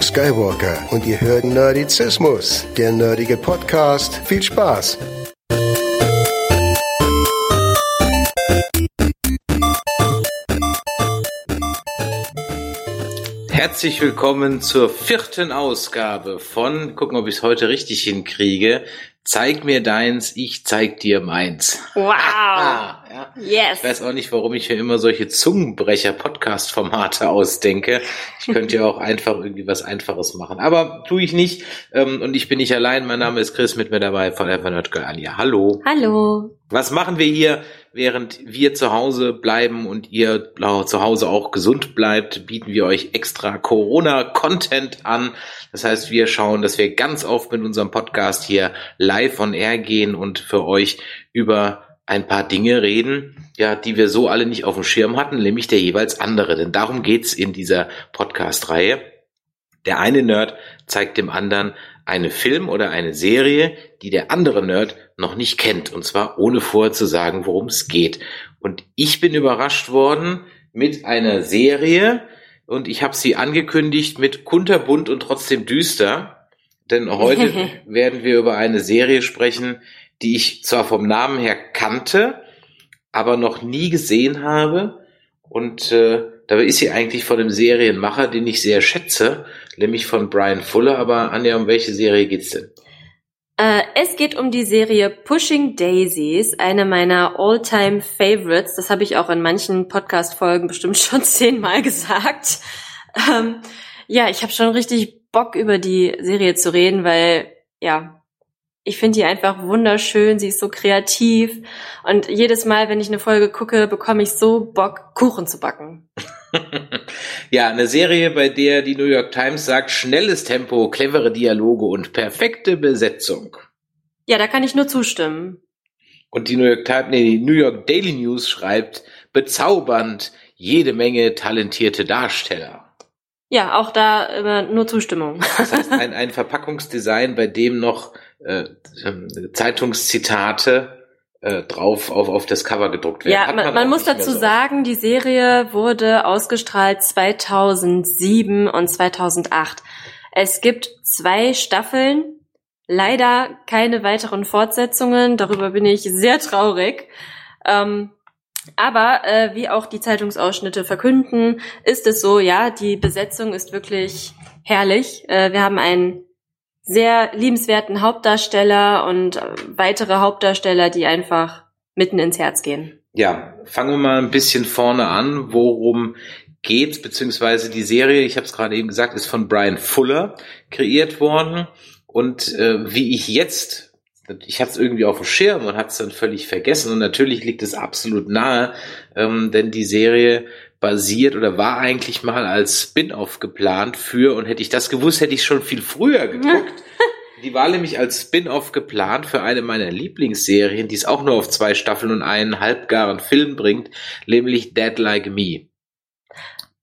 Luke Skywalker und ihr hört Nerdizismus, der nerdige Podcast. Viel Spaß! Herzlich willkommen zur vierten Ausgabe von, gucken, ob ich es heute richtig hinkriege, Zeig mir deins, ich zeig dir meins. Wow. Ja. Yes. Ich weiß auch nicht, warum ich mir immer solche Zungenbrecher-Podcast-Formate ausdenke. Ich könnte ja auch einfach irgendwie was Einfaches machen. Aber tue ich nicht. Ähm, und ich bin nicht allein. Mein Name ist Chris, mit mir dabei von Evernote Girl Anja. Hallo. Hallo. Was machen wir hier, während wir zu Hause bleiben und ihr zu Hause auch gesund bleibt, bieten wir euch extra Corona-Content an. Das heißt, wir schauen, dass wir ganz oft mit unserem Podcast hier live on air gehen und für euch über ein paar Dinge reden, ja, die wir so alle nicht auf dem Schirm hatten, nämlich der jeweils andere. Denn darum geht's in dieser Podcast-Reihe. Der eine Nerd zeigt dem anderen eine Film oder eine Serie, die der andere Nerd noch nicht kennt. Und zwar ohne vorher zu sagen, worum es geht. Und ich bin überrascht worden mit einer Serie und ich habe sie angekündigt mit kunterbunt und trotzdem düster. Denn heute werden wir über eine Serie sprechen, die ich zwar vom Namen her kannte, aber noch nie gesehen habe. Und äh, dabei ist sie eigentlich von einem Serienmacher, den ich sehr schätze, nämlich von Brian Fuller. Aber Anja, um welche Serie geht's denn? Äh, es geht um die Serie Pushing Daisies, eine meiner all-time Favorites. Das habe ich auch in manchen Podcast-Folgen bestimmt schon zehnmal gesagt. Ähm, ja, ich habe schon richtig Bock über die Serie zu reden, weil ja, ich finde die einfach wunderschön, sie ist so kreativ und jedes Mal, wenn ich eine Folge gucke, bekomme ich so Bock, Kuchen zu backen. ja, eine Serie, bei der die New York Times sagt, schnelles Tempo, clevere Dialoge und perfekte Besetzung. Ja, da kann ich nur zustimmen. Und die New York Times, nee, die New York Daily News schreibt, bezaubernd, jede Menge talentierte Darsteller. Ja, auch da nur Zustimmung. Das heißt, ein, ein Verpackungsdesign, bei dem noch äh, ähm, Zeitungszitate äh, drauf auf, auf das Cover gedruckt werden. Ja, man, man, man muss dazu so. sagen, die Serie wurde ausgestrahlt 2007 und 2008. Es gibt zwei Staffeln, leider keine weiteren Fortsetzungen. Darüber bin ich sehr traurig. Ähm, aber äh, wie auch die Zeitungsausschnitte verkünden, ist es so, ja, die Besetzung ist wirklich herrlich. Äh, wir haben einen sehr liebenswerten Hauptdarsteller und äh, weitere Hauptdarsteller, die einfach mitten ins Herz gehen. Ja, fangen wir mal ein bisschen vorne an. Worum geht's? Beziehungsweise die Serie, ich habe es gerade eben gesagt, ist von Brian Fuller kreiert worden. Und äh, wie ich jetzt, ich hatte es irgendwie auf dem Schirm und hatte es dann völlig vergessen. Und natürlich liegt es absolut nahe, ähm, denn die Serie basiert oder war eigentlich mal als Spin-off geplant für, und hätte ich das gewusst, hätte ich schon viel früher geguckt. Die war nämlich als Spin-off geplant für eine meiner Lieblingsserien, die es auch nur auf zwei Staffeln und einen halbgaren Film bringt, nämlich Dead Like Me.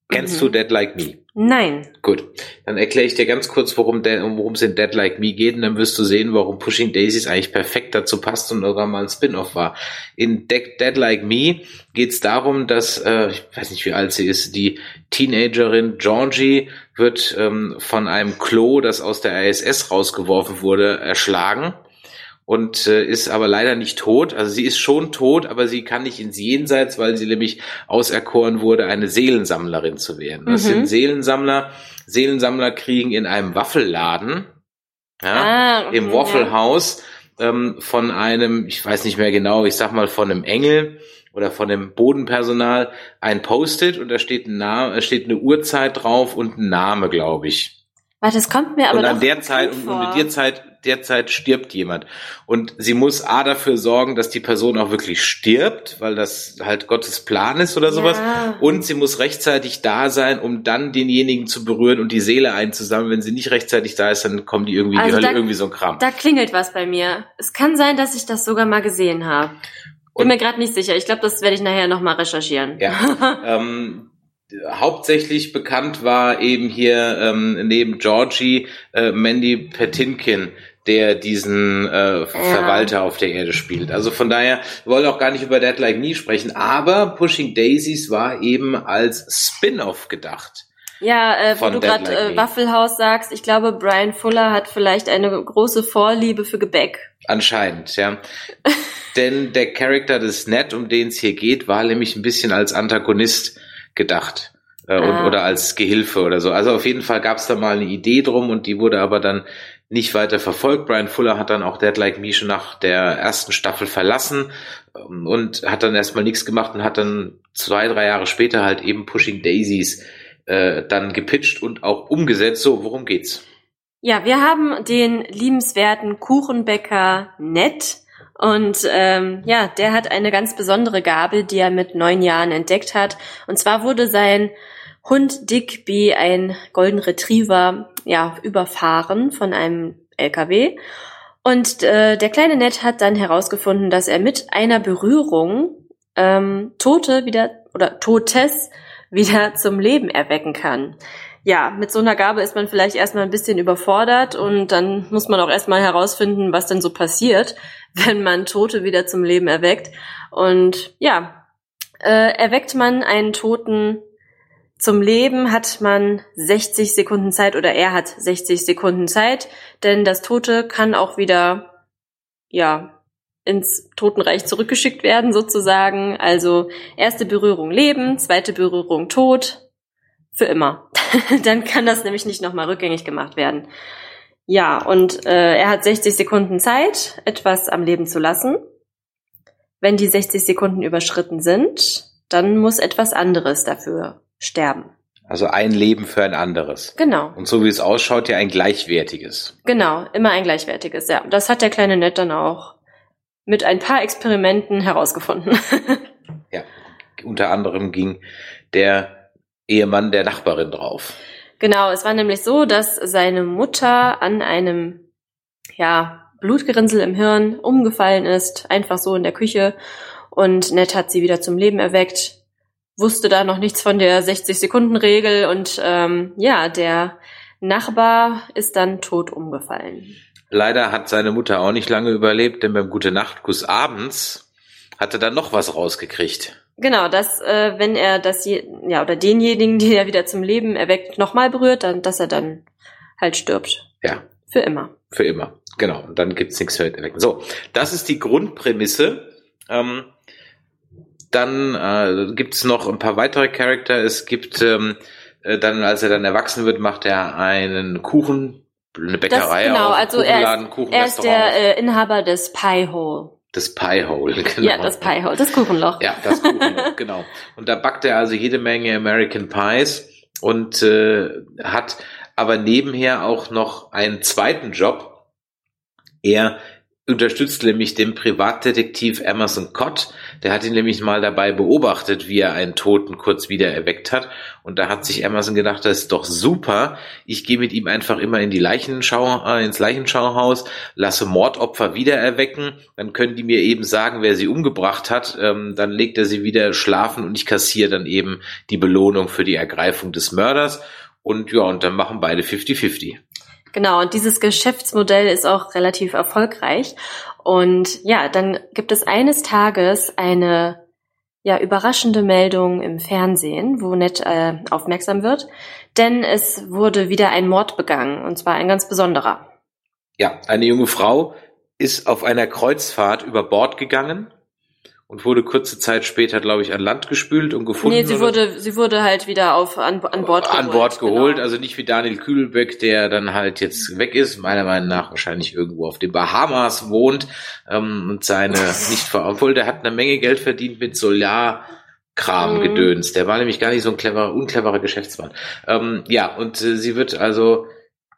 Kennst mhm. du Dead Like Me? Nein. Gut, dann erkläre ich dir ganz kurz, worum worum es in Dead Like Me geht, und dann wirst du sehen, warum Pushing Daisies eigentlich perfekt dazu passt und sogar mal ein Spin-off war. In Dead, Dead Like Me geht es darum, dass, äh, ich weiß nicht, wie alt sie ist, die Teenagerin Georgie wird ähm, von einem Klo, das aus der ISS rausgeworfen wurde, erschlagen und äh, ist aber leider nicht tot. Also sie ist schon tot, aber sie kann nicht ins Jenseits, weil sie nämlich auserkoren wurde, eine Seelensammlerin zu werden. Das mhm. sind Seelensammler. Seelensammler kriegen in einem Waffelladen, ja, ah, okay, im Waffle House, ähm, von einem, ich weiß nicht mehr genau, ich sag mal von einem Engel oder von dem Bodenpersonal ein Post-it und da steht, ein Name, steht eine Uhrzeit drauf und ein Name, glaube ich. Warte, das kommt mir aber und an der Zeit und, und in der Zeit derzeit stirbt jemand. Und sie muss A dafür sorgen, dass die Person auch wirklich stirbt, weil das halt Gottes Plan ist oder sowas. Ja. Und sie muss rechtzeitig da sein, um dann denjenigen zu berühren und die Seele einzusammeln. Wenn sie nicht rechtzeitig da ist, dann kommen die irgendwie also die Hölle, da, irgendwie so ein Kram. Da klingelt was bei mir. Es kann sein, dass ich das sogar mal gesehen habe. Bin mir gerade nicht sicher. Ich glaube, das werde ich nachher nochmal recherchieren. Ja. ähm, hauptsächlich bekannt war eben hier ähm, neben Georgie äh, Mandy Patinkin, der diesen äh. Verwalter auf der Erde spielt. Also von daher, wir wollen auch gar nicht über Dead Like Me sprechen, aber Pushing Daisies war eben als Spin-off gedacht. Ja, äh, wo du gerade Like äh. Waffelhaus sagst, ich glaube, Brian Fuller hat vielleicht eine große Vorliebe für Gebäck. Anscheinend, ja. Denn der Charakter des Ned, um den es hier geht, war nämlich ein bisschen als Antagonist gedacht. Äh, und, Ah. oder als Gehilfe oder so. Also auf jeden Fall gab es da mal eine Idee drum und die wurde aber dann nicht weiter verfolgt. Brian Fuller hat dann auch Dead Like Me schon nach der ersten Staffel verlassen ähm, und hat dann erstmal nichts gemacht und hat dann zwei, drei Jahre später halt eben Pushing Daisies äh, dann gepitcht und auch umgesetzt. So, worum geht's? Ja, wir haben den liebenswerten Kuchenbäcker Ned. Und ähm, ja, der hat eine ganz besondere Gabe, die er mit neun Jahren entdeckt hat. Und zwar wurde sein Hund Digby, ein Golden Retriever, ja, überfahren von einem LKW. Und äh, der kleine Ned hat dann herausgefunden, dass er mit einer Berührung ähm, Tote wieder oder Totes wieder zum Leben erwecken kann ja, mit so einer Gabe ist man vielleicht erstmal ein bisschen überfordert und dann muss man auch erstmal herausfinden, was denn so passiert, wenn man Tote wieder zum Leben erweckt. Und ja, äh, erweckt man einen Toten zum Leben, hat man 60 Sekunden Zeit oder er hat 60 Sekunden Zeit, denn das Tote kann auch wieder, ja, ins Totenreich zurückgeschickt werden sozusagen. Also erste Berührung Leben, zweite Berührung Tod, für immer. Dann kann das nämlich nicht nochmal rückgängig gemacht werden. Ja, und äh, er hat 60 Sekunden Zeit, etwas am Leben zu lassen. Wenn die 60 Sekunden überschritten sind, dann muss etwas anderes dafür sterben. Also ein Leben für ein anderes. Genau, Und so wie es ausschaut, ja ein gleichwertiges. genau, immer ein gleichwertiges, ja. Das hat der kleine Ned dann auch mit ein paar Experimenten herausgefunden. Ja, unter anderem ging der Ehemann der Nachbarin drauf. Genau, es war nämlich so, dass seine Mutter an einem, ja, Blutgerinnsel im Hirn umgefallen ist, einfach so in der Küche. Und Ned hat sie wieder zum Leben erweckt, wusste da noch nichts von der 60-Sekunden-Regel und ähm, ja, der Nachbar ist dann tot umgefallen. Leider hat seine Mutter auch nicht lange überlebt, denn beim Gute Nachtkuss abends hat er dann noch was rausgekriegt. Genau, dass äh, wenn er das je, ja oder denjenigen, den er wieder zum Leben erweckt, nochmal berührt, dann dass er dann halt stirbt Ja, für immer. für immer. Genau. Und dann gibt's nichts mehr erwecken. So, das ist die Grundprämisse. Ähm, dann äh, gibt's noch ein paar weitere Charakter. Es gibt ähm, äh, dann, als er dann erwachsen wird, macht er einen Kuchen, eine Bäckerei das, genau, also er ist, er ist der äh, Inhaber des Pie Hole. Das Pie Hole, genau. Ja, das Pie Hole, das Kuchenloch. Ja, das Kuchenloch, genau. Und da backt er also jede Menge American Pies und äh, hat aber nebenher auch noch einen zweiten Job. Er unterstützt nämlich den Privatdetektiv Emerson Cott. Der hat ihn nämlich mal dabei beobachtet, wie er einen Toten kurz wieder erweckt hat. Und da hat sich Emerson gedacht, das ist doch super. Ich gehe mit ihm einfach immer in die Leichenschau, äh, ins Leichenschauhaus, lasse Mordopfer wieder erwecken. Dann können die mir eben sagen, wer sie umgebracht hat. Ähm, dann legt er sie wieder schlafen und ich kassiere dann eben die Belohnung für die Ergreifung des Mörders. Und ja, und dann machen beide 50-50. Genau, und dieses Geschäftsmodell ist auch relativ erfolgreich. Und ja, dann gibt es eines Tages eine ja, überraschende Meldung im Fernsehen, wo Ned äh, aufmerksam wird. Denn es wurde wieder ein Mord begangen, und zwar ein ganz besonderer. Ja, eine junge Frau ist auf einer Kreuzfahrt über Bord gegangen und wurde kurze Zeit später, glaube ich, an Land gespült und gefunden. nee, sie wurde, sie wurde halt wieder auf, an, an Bord geholt. an Bord geholt, Genau. also nicht wie Daniel Kühlbeck, der dann halt jetzt weg ist, meiner Meinung nach wahrscheinlich irgendwo auf den Bahamas wohnt ähm, und seine nicht ver obwohl der hat eine Menge Geld verdient mit Solarkram Mhm. gedöns. Der war nämlich gar nicht so ein cleverer, uncleverer Geschäftsmann. Ähm, ja, und äh, sie wird also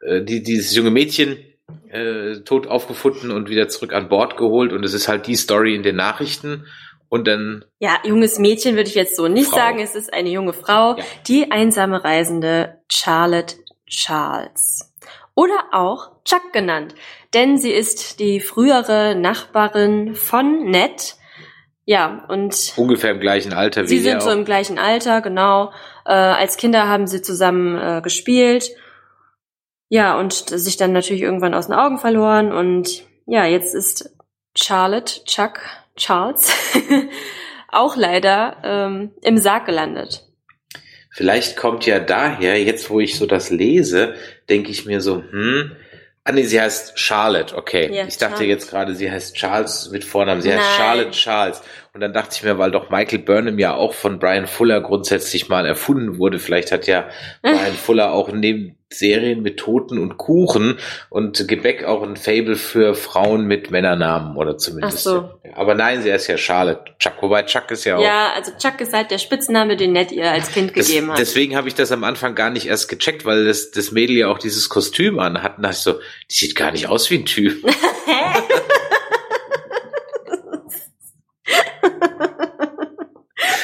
äh, die, dieses junge Mädchen äh, tot aufgefunden und wieder zurück an Bord geholt und es ist halt die Story in den Nachrichten und dann Ja, junges Mädchen würde ich jetzt so nicht Frau. sagen. Es ist eine junge Frau, Ja. die einsame Reisende Charlotte Charles. Oder auch Chuck genannt. Denn sie ist die frühere Nachbarin von Ned. Ja, und ungefähr im gleichen Alter sie wie er sind so im gleichen Alter, genau. Äh, als Kinder haben sie zusammen äh, gespielt. Ja, und sich dann natürlich irgendwann aus den Augen verloren. Und ja, jetzt ist Charlotte, Chuck, Charles auch leider ähm, im Sarg gelandet. Vielleicht kommt ja daher, jetzt wo ich so das lese, denke ich mir so, hm, Ah nee, sie heißt Charlotte, okay. Ja, ich dachte Charlotte. jetzt gerade, sie heißt Charles mit Vornamen. Sie heißt Nein. Charlotte Charles. Und dann dachte ich mir, weil doch Michael Burnham ja auch von Brian Fuller grundsätzlich mal erfunden wurde, vielleicht hat ja Brian Fuller auch neben Serien mit Toten und Kuchen und Gebäck auch ein Fable für Frauen mit Männernamen oder zumindest. Ach so. Aber nein, sie heißt ja Charlotte. Chuck, wobei Chuck ist ja auch. Ja, also Chuck ist halt der Spitzname, den Ned ihr als Kind Das, gegeben hat. deswegen habe ich das am Anfang gar nicht erst gecheckt, weil das, das Mädel ja auch dieses Kostüm an hat. Und dachte ich so, die sieht gar nicht aus wie ein Typ.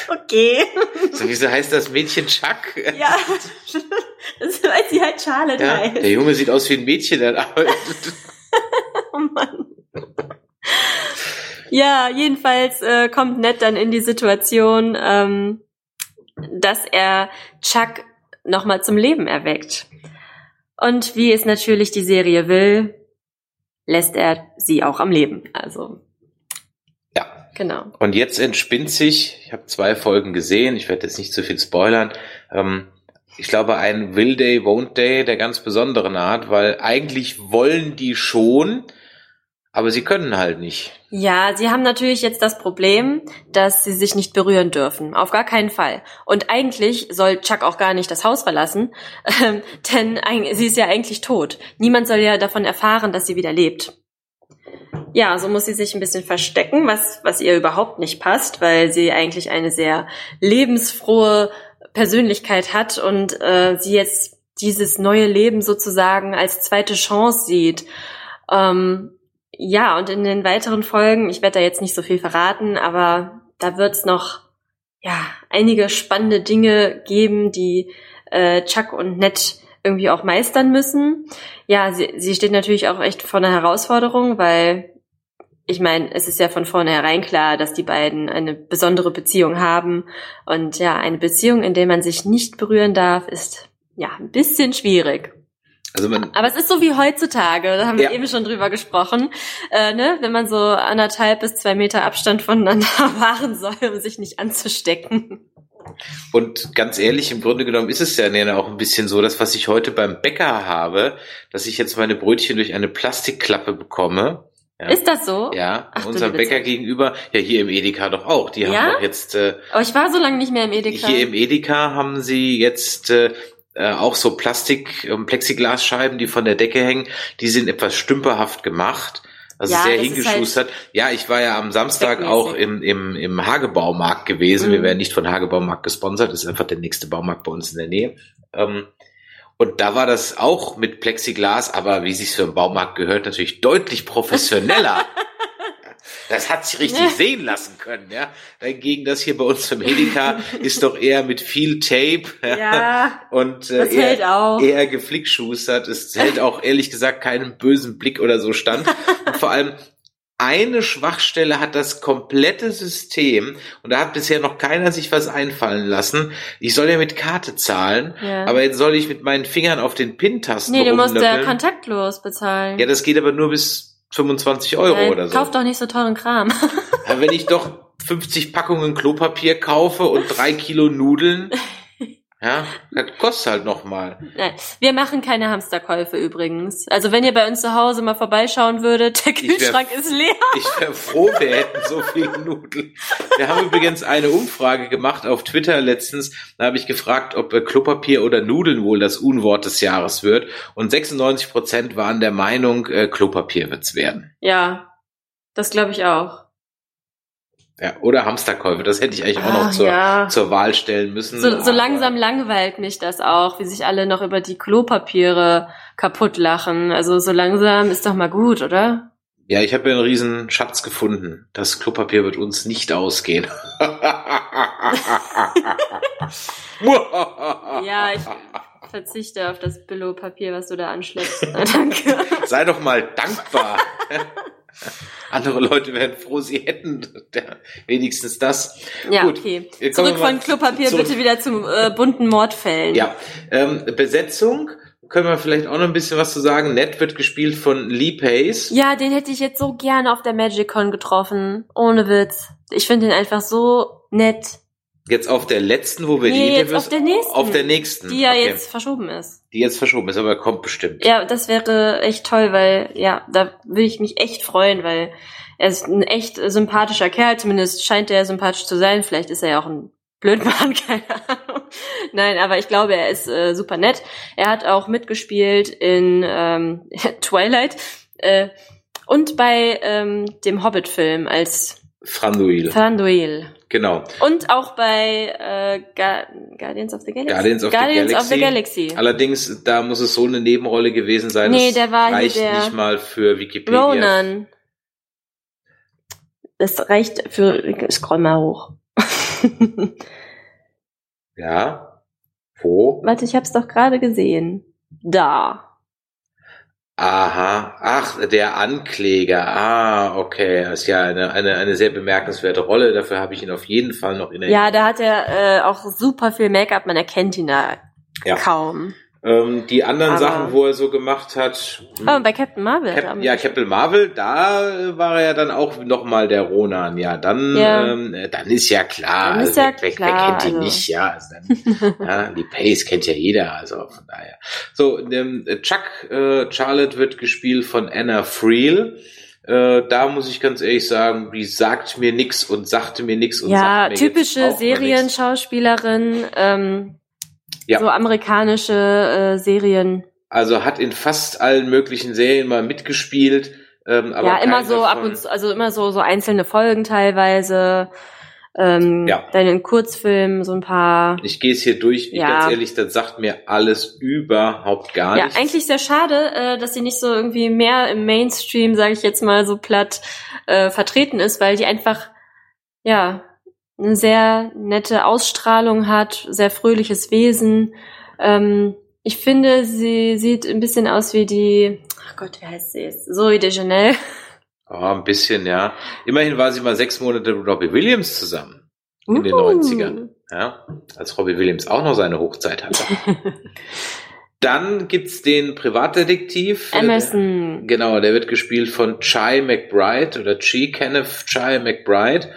okay. So, wieso heißt das Mädchen Chuck? Ja, ist, weil sie halt Charlotte Ja, heißt. der Junge sieht aus wie ein Mädchen. der arbeitet. Oh Mann. Ja, jedenfalls äh, kommt Ned dann in die Situation, ähm, dass er Chuck nochmal zum Leben erweckt. Und wie es natürlich die Serie will, lässt er sie auch am Leben. Also, Ja. genau. Und jetzt entspinnt sich, ich habe zwei Folgen gesehen, ich werde jetzt nicht zu viel spoilern, ähm, ich glaube ein Will Day, Won't Day der ganz besonderen Art, weil eigentlich wollen die schon, aber sie können halt nicht. Ja, sie haben natürlich jetzt das Problem, dass sie sich nicht berühren dürfen. Auf gar keinen Fall. Und eigentlich soll Chuck auch gar nicht das Haus verlassen, ähm, denn eig- sie ist ja eigentlich tot. Niemand soll ja davon erfahren, dass sie wieder lebt. Ja, so muss sie sich ein bisschen verstecken, was, was ihr überhaupt nicht passt, weil sie eigentlich eine sehr lebensfrohe Persönlichkeit hat und äh, sie jetzt dieses neue Leben sozusagen als zweite Chance sieht. Ähm, ja, und in den weiteren Folgen, ich werde da jetzt nicht so viel verraten, aber da wird's noch ja einige spannende Dinge geben, die äh, Chuck und Ned irgendwie auch meistern müssen. Ja, sie, sie steht natürlich auch echt vor einer Herausforderung, weil ich meine, es ist ja von vornherein klar, dass die beiden eine besondere Beziehung haben. Und ja, eine Beziehung, in der man sich nicht berühren darf, ist ja ein bisschen schwierig. Also man, Aber es ist so wie heutzutage, da haben wir Ja. eben schon drüber gesprochen, äh, ne? wenn man so anderthalb bis zwei Meter Abstand voneinander wahren soll, um sich nicht anzustecken. Und ganz ehrlich, im Grunde genommen ist es ja auch ein bisschen so, dass was ich heute beim Bäcker habe, dass ich jetzt meine Brötchen durch eine Plastikklappe bekomme. Ja. Ist das so? ja, Ach unserem Bäcker gegenüber, ja hier im Edeka doch auch. Die Ja? haben doch jetzt äh, Aber ich war so lange nicht mehr im Edeka. hier im Edeka haben sie jetzt äh, äh, auch so Plastik, ähm, Plexiglasscheiben, die von der Decke hängen. Die sind etwas stümperhaft gemacht. Also Ja, sehr halt hingeschustert. ja, ich war ja am Samstag auch im, im, im Hagebaumarkt gewesen. Wir Mhm. werden nicht von Hagebaumarkt gesponsert, das ist einfach der nächste Baumarkt bei uns in der Nähe. Ähm, und da war das auch mit Plexiglas, aber wie sich's für einen Baumarkt gehört, natürlich deutlich professioneller. Das hat sich richtig sehen lassen können, ja. Dagegen das hier bei uns im Edeka ist doch eher mit viel Tape Ja, und äh, eher, eher geflickschustert. Es hält auch ehrlich gesagt keinen bösen Blick oder so stand. Und vor allem eine Schwachstelle hat das komplette System und da hat bisher noch keiner sich was einfallen lassen. Ich soll ja mit Karte zahlen, Ja. aber jetzt soll ich mit meinen Fingern auf den PIN-Tasten nee, du musst ja kontaktlos bezahlen. Ja, das geht aber nur bis 25 Euro Nein, oder so. Kauf doch nicht so teuren Kram. Aber wenn ich doch 50 Packungen Klopapier kaufe und drei Kilo Nudeln, ja, das kostet halt noch mal. Nein, wir machen keine Hamsterkäufe übrigens. Also wenn ihr bei uns zu Hause mal vorbeischauen würdet, der Ich wär- Kühlschrank ist leer. Ich wäre froh, wir hätten so viel Nudeln. Wir haben übrigens eine Umfrage gemacht auf Twitter letztens. Da habe ich gefragt, ob äh, Klopapier oder Nudeln wohl das Unwort des Jahres wird. Und 96 Prozent waren der Meinung, äh, Klopapier wird's werden. Ja, das glaube ich auch. Ja, oder Hamsterkäufe. Das hätte ich eigentlich auch noch Ah, zur, ja. zur Wahl stellen müssen. So, so langsam langweilt mich das auch, wie sich alle noch über die Klopapiere kaputt lachen. Also so langsam ist doch mal gut, oder? Ja, ich habe ja einen riesen Schatz gefunden. Das Klopapier wird uns nicht ausgehen. Ja, ich verzichte auf das Billo-Papier, was du da anschleppst. Danke. Sei doch mal dankbar. Andere Leute wären froh, sie hätten wenigstens das. Ja, Gut, okay. Zurück von Klopapier zurück. bitte wieder zum äh, bunten Mordfällen. Ja, ähm, Besetzung können wir vielleicht auch noch ein bisschen was zu sagen. Ned wird gespielt von Lee Pace. Ja, den hätte ich jetzt so gerne auf der MagicCon getroffen. Ohne Witz. Ich finde ihn einfach so nett. Jetzt auf der letzten, wo wir Nee, die jetzt auf der nächsten. Auf der nächsten. Die ja okay. jetzt verschoben ist. Die jetzt verschoben ist, aber kommt bestimmt. Ja, das wäre echt toll, weil, ja, da würde ich mich echt freuen, weil er ist ein echt sympathischer Kerl, zumindest scheint er sympathisch zu sein. Vielleicht ist er ja auch ein Blödmann, keine Ahnung. Nein, aber ich glaube, er ist äh, super nett. Er hat auch mitgespielt in ähm, Twilight äh, und bei ähm, dem Hobbit-Film als Franduil. Thranduil. Genau. Und auch bei äh, Ga Guardians of the Galaxy. Guardians of the Guardians of the Galaxy. Galaxy. Allerdings, da muss es so eine Nebenrolle gewesen sein. Nee, der war reicht der nicht mal für Wikipedia. Ronan. Das reicht für. Scroll mal hoch. Ja. Wo? Warte, ich hab's doch gerade gesehen. Da. Aha. Ach, der Ankläger. Ah, okay. Das ist ja eine, eine, eine sehr bemerkenswerte Rolle. Dafür habe ich ihn auf jeden Fall noch in Erinnerung. Ja, da hat er äh, auch super viel Make-up. Man erkennt ihn da Ja. kaum. Ähm, die anderen Aber- Sachen, wo er so gemacht hat. Oh, bei Captain Marvel. Cap ja. Captain Marvel, da äh, war er ja dann auch nochmal der Ronan. Ja, dann, Ja. Ähm, äh, dann ist ja klar. Dann ist also, ja wer, wer klar, kennt ihn also. nicht, ja. Also dann, ja. Die Pace kennt ja jeder, also von daher. So, ähm, Chuck äh, Charlotte wird gespielt von Anna Friel. Äh, da muss ich ganz ehrlich sagen, die sagt mir nix und sagte mir nix und Ja, sagt mir jetzt typische. Serienschauspielerin. Ähm, Ja. So amerikanische äh, Serien. Also hat in fast allen möglichen Serien mal mitgespielt. Ähm, aber ja, immer so ab davon- und zu, also immer so, so einzelne Folgen teilweise. Ähm, Ja. Dann in Kurzfilmen so ein paar. Ich gehe es hier durch, ich Ja. ganz ehrlich, das sagt mir alles überhaupt gar Ja, nichts. eigentlich sehr schade, äh, dass sie nicht so irgendwie mehr im Mainstream, sage ich jetzt mal so platt, äh, vertreten ist, weil die einfach, ja, eine sehr nette Ausstrahlung hat, sehr fröhliches Wesen. Ähm, ich finde, sie sieht ein bisschen aus wie die, ach Gott, wie heißt sie jetzt? Zoe Deschanel. Oh, ein bisschen, ja. Immerhin war sie mal sechs Monate mit Robbie Williams zusammen. In den Uh. 90ern. Ja, als Robbie Williams auch noch seine Hochzeit hatte. Dann gibt's den Privatdetektiv. Emerson. Genau, der wird gespielt von Chai McBride oder Chi Kenneth Chai McBride.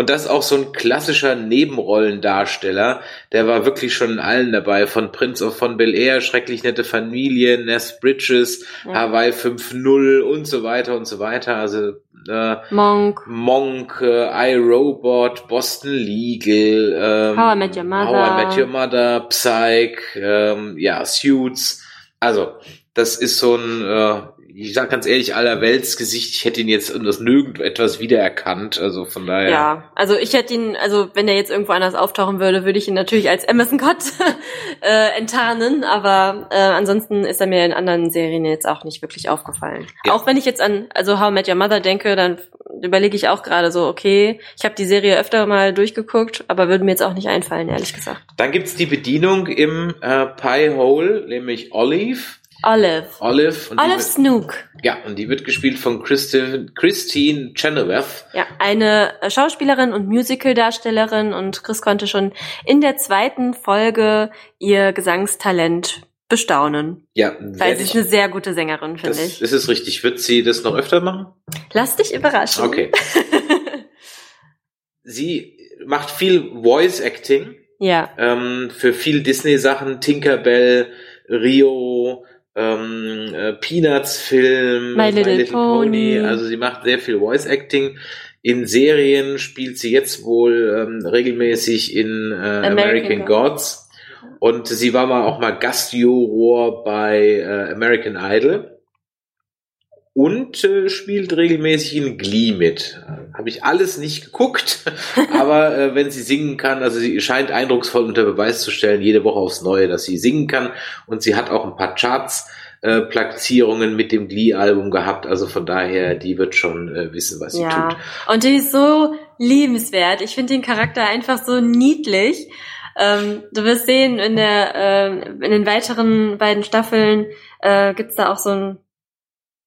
Und das auch so ein klassischer Nebenrollendarsteller. Der war wirklich schon in allen dabei. Von Prince of von Bel Air, Schrecklich nette Familie, Ness Bridges, Ja. Hawaii 5.0 und so weiter und so weiter. Also äh, Monk. Monk, äh, iRobot, Boston Legal, ähm, How I Met Your Mother. How I Met Your Mother, Psych, ähm, ja, Suits. Also, das ist so ein, äh, ich sag ganz ehrlich, allerweltsgesicht. Ich hätte ihn jetzt aus nirgendetwas wiedererkannt. Also von daher. Ja, also ich hätte ihn, also wenn der jetzt irgendwo anders auftauchen würde, würde ich ihn natürlich als Emerson Cott äh, enttarnen, aber äh, ansonsten ist er mir in anderen Serien jetzt auch nicht wirklich aufgefallen. Ja. Auch wenn ich jetzt an also How I Met Your Mother denke, dann überlege ich auch gerade so, okay, ich habe die Serie öfter mal durchgeguckt, aber würde mir jetzt auch nicht einfallen, ehrlich gesagt. Dann gibt's die Bedienung im äh, Pie Hole, nämlich Olive. Olive. Olive. Olive wird, Snook. ja, und die wird gespielt von Christine, Christine Chenoweth. Ja, eine äh, Schauspielerin und Musicaldarstellerin und Chris konnte schon in der zweiten Folge ihr Gesangstalent bestaunen. Ja, Weil sie ist eine sehr gute Sängerin, finde ich. das ist richtig. Wird sie das noch öfter machen? Lass dich überraschen. Okay. Sie macht viel Voice Acting ja. ähm, für viel Disney-Sachen, Tinkerbell, Rio, ähm, äh, Peanuts-Film, My Little Pony. Also sie macht sehr viel Voice Acting. In Serien spielt sie jetzt wohl ähm, regelmäßig in äh, American, American Gods. Und sie war mal auch mal Gastjuror bei äh, American Idol und äh, spielt regelmäßig in Glee mit. Habe ich alles nicht geguckt, aber äh, wenn sie singen kann, also sie scheint eindrucksvoll unter Beweis zu stellen, jede Woche aufs Neue, dass sie singen kann und sie hat auch ein paar Charts. Äh, Platzierungen mit dem Glee-Album gehabt, also von daher, die wird schon äh, wissen, was sie Ja. tut. Und die ist so liebenswert. Ich finde den Charakter einfach so niedlich. Ähm, du wirst sehen, in der, ähm, in den weiteren beiden Staffeln äh, gibt's da auch so ein,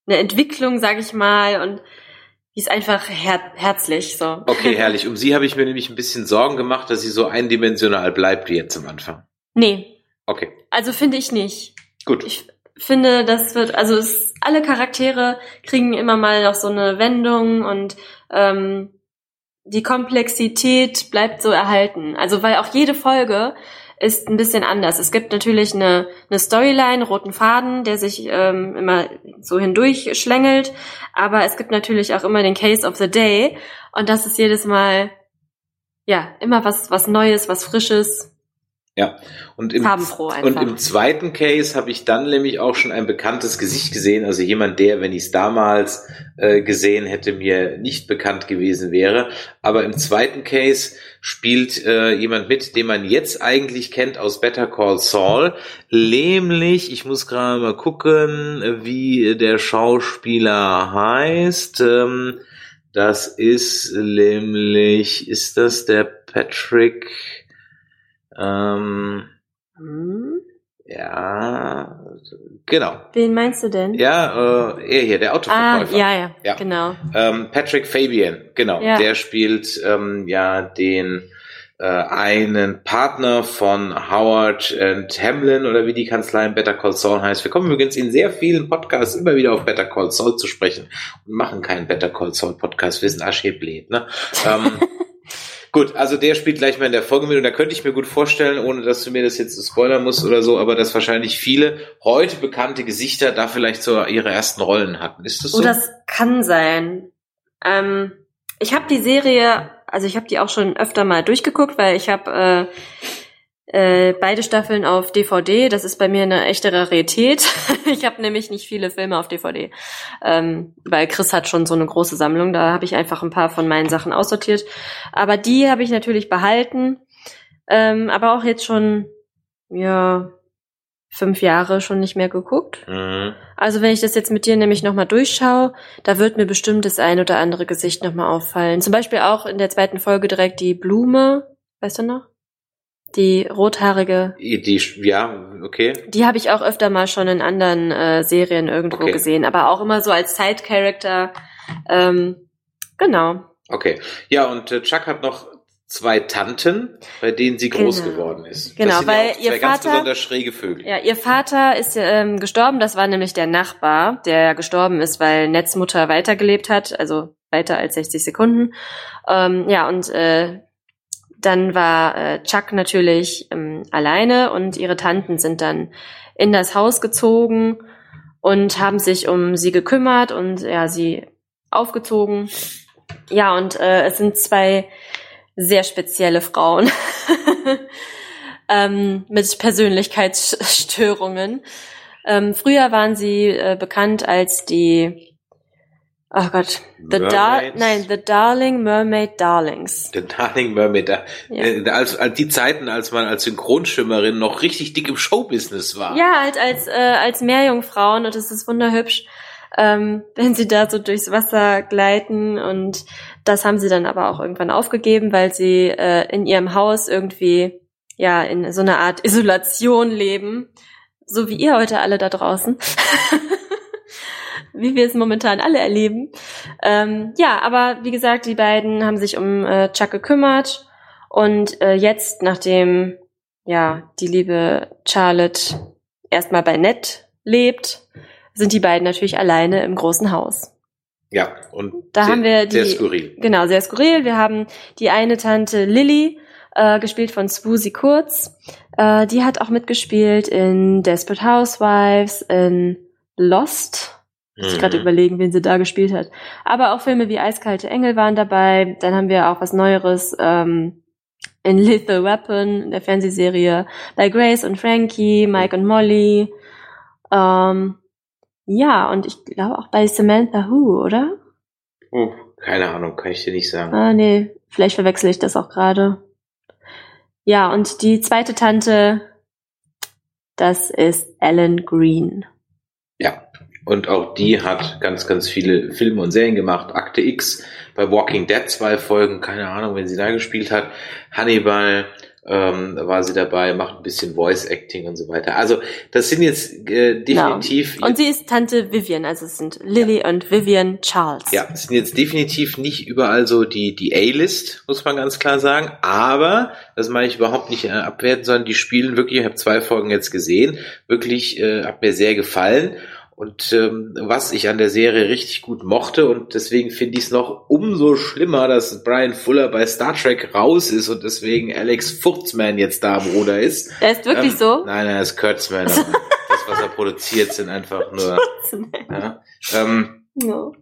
eine Entwicklung, sag ich mal, und die ist einfach her herzlich. So. Okay, herrlich. Um sie habe ich mir nämlich ein bisschen Sorgen gemacht, dass sie so eindimensional bleibt wie jetzt am Anfang. Nee, Okay, also finde ich nicht. gut. Ich finde, das wird, also es, alle Charaktere kriegen immer mal noch so eine Wendung und ähm, die Komplexität bleibt so erhalten. Also weil auch jede Folge ist ein bisschen anders. Es gibt natürlich eine, eine Storyline, roten Faden, der sich ähm, immer so hindurch schlängelt, aber es gibt natürlich auch immer den Case of the Day und das ist jedes Mal ja immer was was Neues, was Frisches. Ja, und im, und im zweiten Case habe ich dann nämlich auch schon ein bekanntes Gesicht gesehen, also jemand, der, wenn ich es damals äh, gesehen hätte, mir nicht bekannt gewesen wäre. Aber im zweiten Case spielt äh, jemand mit, den man jetzt eigentlich kennt aus Better Call Saul, nämlich, ich muss gerade mal gucken, wie der Schauspieler heißt. Ähm, das ist nämlich, ist das der Patrick? Ähm, hm? Ja, genau. Wen meinst du denn? Ja, äh, er hier, der Autoverkäufer. Ah, ja, ja, ja. genau. Ähm, Patrick Fabian, genau. Ja. Der spielt ähm, ja den äh, einen Partner von Howard and Hamlin oder wie die Kanzlei in Better Call Saul heißt. Wir kommen übrigens in sehr vielen Podcasts immer wieder auf Better Call Saul zu sprechen und machen keinen Better Call Saul Podcast. Wir sind arschebläht, ne? ähm, Gut, also der spielt gleich mal in der Folge mit und da könnte ich mir gut vorstellen, ohne dass du mir das jetzt spoilern musst oder so, aber dass wahrscheinlich viele heute bekannte Gesichter da vielleicht so ihre ersten Rollen hatten. Ist das so? Oh, das kann sein. Ähm, ich habe die Serie, also ich habe die auch schon öfter mal durchgeguckt, weil ich habe äh, äh, beide Staffeln auf DVD. Das ist bei mir eine echte Rarität. ich habe nämlich nicht viele Filme auf DVD, ähm, weil Chris hat schon so eine große Sammlung. Da habe ich einfach ein paar von meinen Sachen aussortiert. Aber die habe ich natürlich behalten. Ähm, aber auch jetzt schon, ja, fünf Jahre schon nicht mehr geguckt. Mhm. Also wenn ich das jetzt mit dir nämlich nochmal durchschaue, da wird mir bestimmt das ein oder andere Gesicht nochmal auffallen. Zum Beispiel auch in der zweiten Folge direkt die Blume. Weißt du noch? Die rothaarige. Die, ja, okay. Die habe ich auch öfter mal schon in anderen äh, Serien irgendwo okay. gesehen, aber auch immer so als Side-Character. Ähm, genau. Okay. Ja, und äh, Chuck hat noch zwei Tanten, bei denen sie groß genau. geworden ist. Genau, weil ihr Vater ganz besonders schräge Vögel. Ja, ihr Vater ist ähm, gestorben. Das war nämlich der Nachbar, der gestorben ist, weil Netzmutter weitergelebt hat, also weiter als 60 Sekunden. Ähm, ja, und äh, dann war äh, Chuck natürlich ähm, alleine und ihre Tanten sind dann in das Haus gezogen und haben sich um sie gekümmert und ja, sie aufgezogen. Ja, und äh, es sind zwei sehr spezielle Frauen ähm, mit Persönlichkeitsstörungen. Ähm, früher waren sie äh, bekannt als die Oh Gott. The Dar nein, The Darling Mermaid Darlings. The Darling Mermaid. Ja. Äh, als, als die Zeiten, als man als Synchronschimmerin noch richtig dick im Showbusiness war. Ja, halt als, äh, als Meerjungfrauen und es ist wunderhübsch, ähm, wenn sie da so durchs Wasser gleiten und das haben sie dann aber auch irgendwann aufgegeben, weil sie äh, in ihrem Haus irgendwie ja in so einer Art Isolation leben. So wie ihr heute alle da draußen. wie wir es momentan alle erleben. Ähm, ja, aber wie gesagt, die beiden haben sich um äh, Chuck gekümmert und äh, jetzt, nachdem ja die liebe Charlotte erstmal bei Ned lebt, sind die beiden natürlich alleine im großen Haus. Ja, und da sehr, haben wir die, sehr skurril. Genau, sehr skurril. Wir haben die eine Tante Lily, äh, gespielt von Swoosie Kurz. Äh, die hat auch mitgespielt in Desperate Housewives, in Lost muss ich gerade mhm. überlegen, wen sie da gespielt hat. Aber auch Filme wie Eiskalte Engel waren dabei. Dann haben wir auch was Neueres ähm, in Lethal Weapon, der Fernsehserie, bei Grace und Frankie, Mike und Molly. Ähm, ja, und ich glaube auch bei Samantha Who, oder? Oh, keine Ahnung, kann ich dir nicht sagen. Ah, nee, vielleicht verwechsel ich das auch gerade. Ja, und die zweite Tante, das ist Ellen Green. Ja, und auch die hat ganz, ganz viele Filme und Serien gemacht. Akte X, bei Walking Dead zwei Folgen, keine Ahnung, wenn sie da gespielt hat. Hannibal ähm, war sie dabei, macht ein bisschen Voice Acting und so weiter. Also das sind jetzt äh, definitiv. Genau. Und sie ist Tante Vivian, also es sind Lily ja. und Vivian Charles. Ja, es sind jetzt definitiv nicht überall so die die A-List, muss man ganz klar sagen. Aber das meine ich überhaupt nicht äh, abwerten, sondern die spielen wirklich. Ich habe zwei Folgen jetzt gesehen, wirklich äh, hat mir sehr gefallen. Und ähm, was ich an der Serie richtig gut mochte und deswegen finde ich es noch umso schlimmer, dass Brian Fuller bei Star Trek raus ist und deswegen Alex Furzman jetzt da am Ruder ist. Er ist wirklich Ähm, so? Nein, nein, er ist Kurtzman. aber das, was er produziert, sind einfach nur. Ja, ähm, No.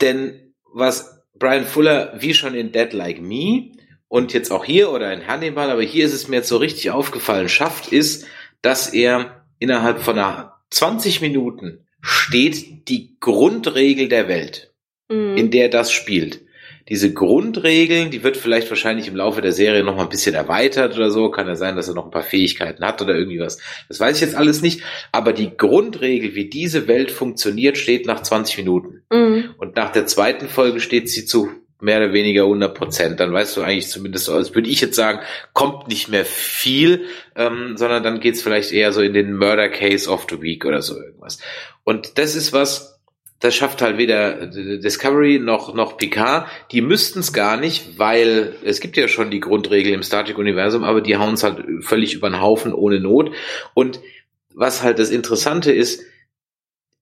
denn was Brian Fuller, wie schon in Dead Like Me und jetzt auch hier oder in Hannibal, aber hier ist es mir jetzt so richtig aufgefallen, schafft, ist, dass er innerhalb von einer 20 Minuten steht die Grundregel der Welt, Mhm. in der das spielt. Diese Grundregeln, die wird vielleicht wahrscheinlich im Laufe der Serie noch mal ein bisschen erweitert oder so. Kann ja sein, dass er noch ein paar Fähigkeiten hat oder irgendwie was. Das weiß ich jetzt alles nicht. Aber die Grundregel, wie diese Welt funktioniert, steht nach 20 Minuten. Mhm. Und nach der zweiten Folge steht sie zu mehr oder weniger 100 Prozent. Dann weißt du eigentlich zumindest, als würde ich jetzt sagen, kommt nicht mehr viel, ähm, sondern dann geht's vielleicht eher so in den Murder Case of the Week oder so irgendwas. Und das ist was, das schafft halt weder Discovery noch, noch Picard. Die müssten es gar nicht, weil es gibt ja schon die Grundregel im Star Trek-Universum, aber die hauen es halt völlig über den Haufen ohne Not. Und was halt das Interessante ist,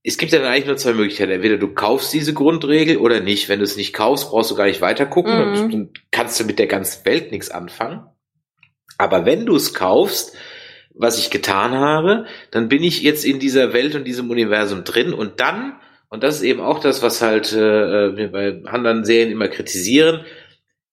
es gibt ja dann eigentlich nur zwei Möglichkeiten. Entweder du kaufst diese Grundregel oder nicht. Wenn du es nicht kaufst, brauchst du gar nicht weiter gucken. Mhm. Dann, dann kannst du mit der ganzen Welt nichts anfangen. Aber wenn du es kaufst, was ich getan habe, dann bin ich jetzt in dieser Welt und diesem Universum drin und dann, und das ist eben auch das, was halt äh, wir bei anderen Serien immer kritisieren,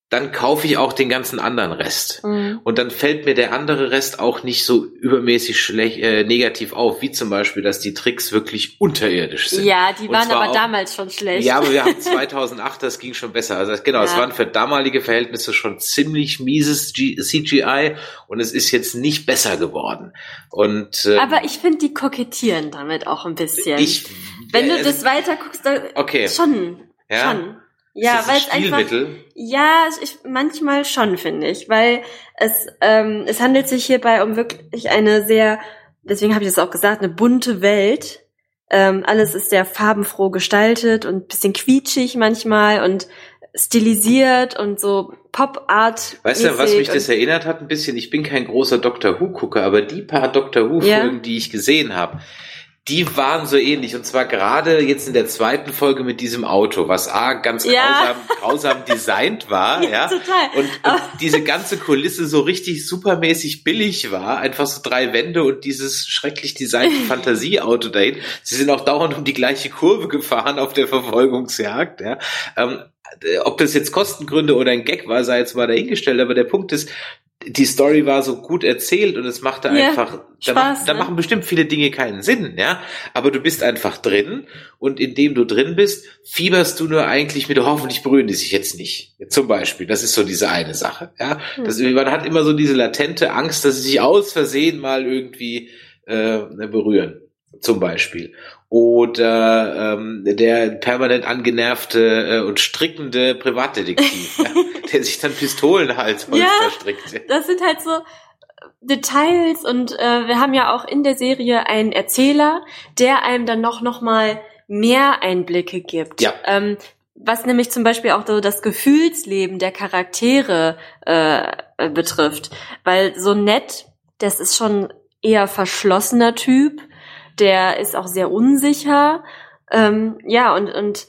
dann kaufe ich auch den ganzen anderen Rest. Mhm. Und dann fällt mir der andere Rest auch nicht so übermäßig schlecht, äh, negativ auf, wie zum Beispiel, dass die Tricks wirklich unterirdisch sind. Ja, die waren aber auch- damals schon schlecht. Ja, aber wir haben 2008, das ging schon besser. Also genau, es Ja. waren für damalige Verhältnisse schon ziemlich mieses G CGI und es ist jetzt nicht besser geworden. Und ähm, aber ich finde, die kokettieren damit auch ein bisschen. ich, Wenn du äh, das weiter guckst, dann okay, schon. ja, Schon. Ja, weil es einfach. Ja, ich, manchmal schon, finde ich. Weil es, ähm, es handelt sich hierbei um wirklich eine sehr, deswegen habe ich das auch gesagt, eine bunte Welt. Ähm, alles ist sehr farbenfroh gestaltet und ein bisschen quietschig manchmal und stilisiert und so Pop-Art. Weißt du, was mich das erinnert hat ein bisschen? Ich bin kein großer Doctor Who-Gucker, aber die paar Doctor Who-Folgen, Ja. die ich gesehen habe, die waren so ähnlich. Und zwar gerade jetzt in der zweiten Folge mit diesem Auto, was A, ganz Ja. grausam, grausam designt war, ja. Ja, total. Und, und diese ganze Kulisse so richtig supermäßig billig war. Einfach so drei Wände und dieses schrecklich designte Fantasieauto dahin. Sie sind auch dauernd um die gleiche Kurve gefahren auf der Verfolgungsjagd, ja. Ähm, ob das jetzt Kostengründe oder ein Gag war, sei jetzt mal dahingestellt, aber der Punkt ist, die Story war so gut erzählt und es machte Ja, einfach, da, Spaß, da ne? machen bestimmt viele Dinge keinen Sinn, ja, aber du bist einfach drin und indem du drin bist, fieberst du nur eigentlich mit, hoffentlich berühren die sich jetzt nicht. Zum Beispiel, das ist so diese eine Sache, ja. Hm. Das, man hat immer so diese latente Angst, dass sie sich aus Versehen mal irgendwie äh, berühren, zum Beispiel. Oder ähm, der permanent angenervte äh, und strickende Privatdetektiv, ja, der sich dann Pistolenhalsholster Ja. strickt. das sind halt so Details und äh, wir haben ja auch in der Serie einen Erzähler, der einem dann noch noch mal mehr Einblicke gibt. Ja. Ähm, was nämlich zum Beispiel auch so das Gefühlsleben der Charaktere äh, betrifft, weil so nett, das ist schon eher verschlossener Typ, der ist auch sehr unsicher, ähm, ja und und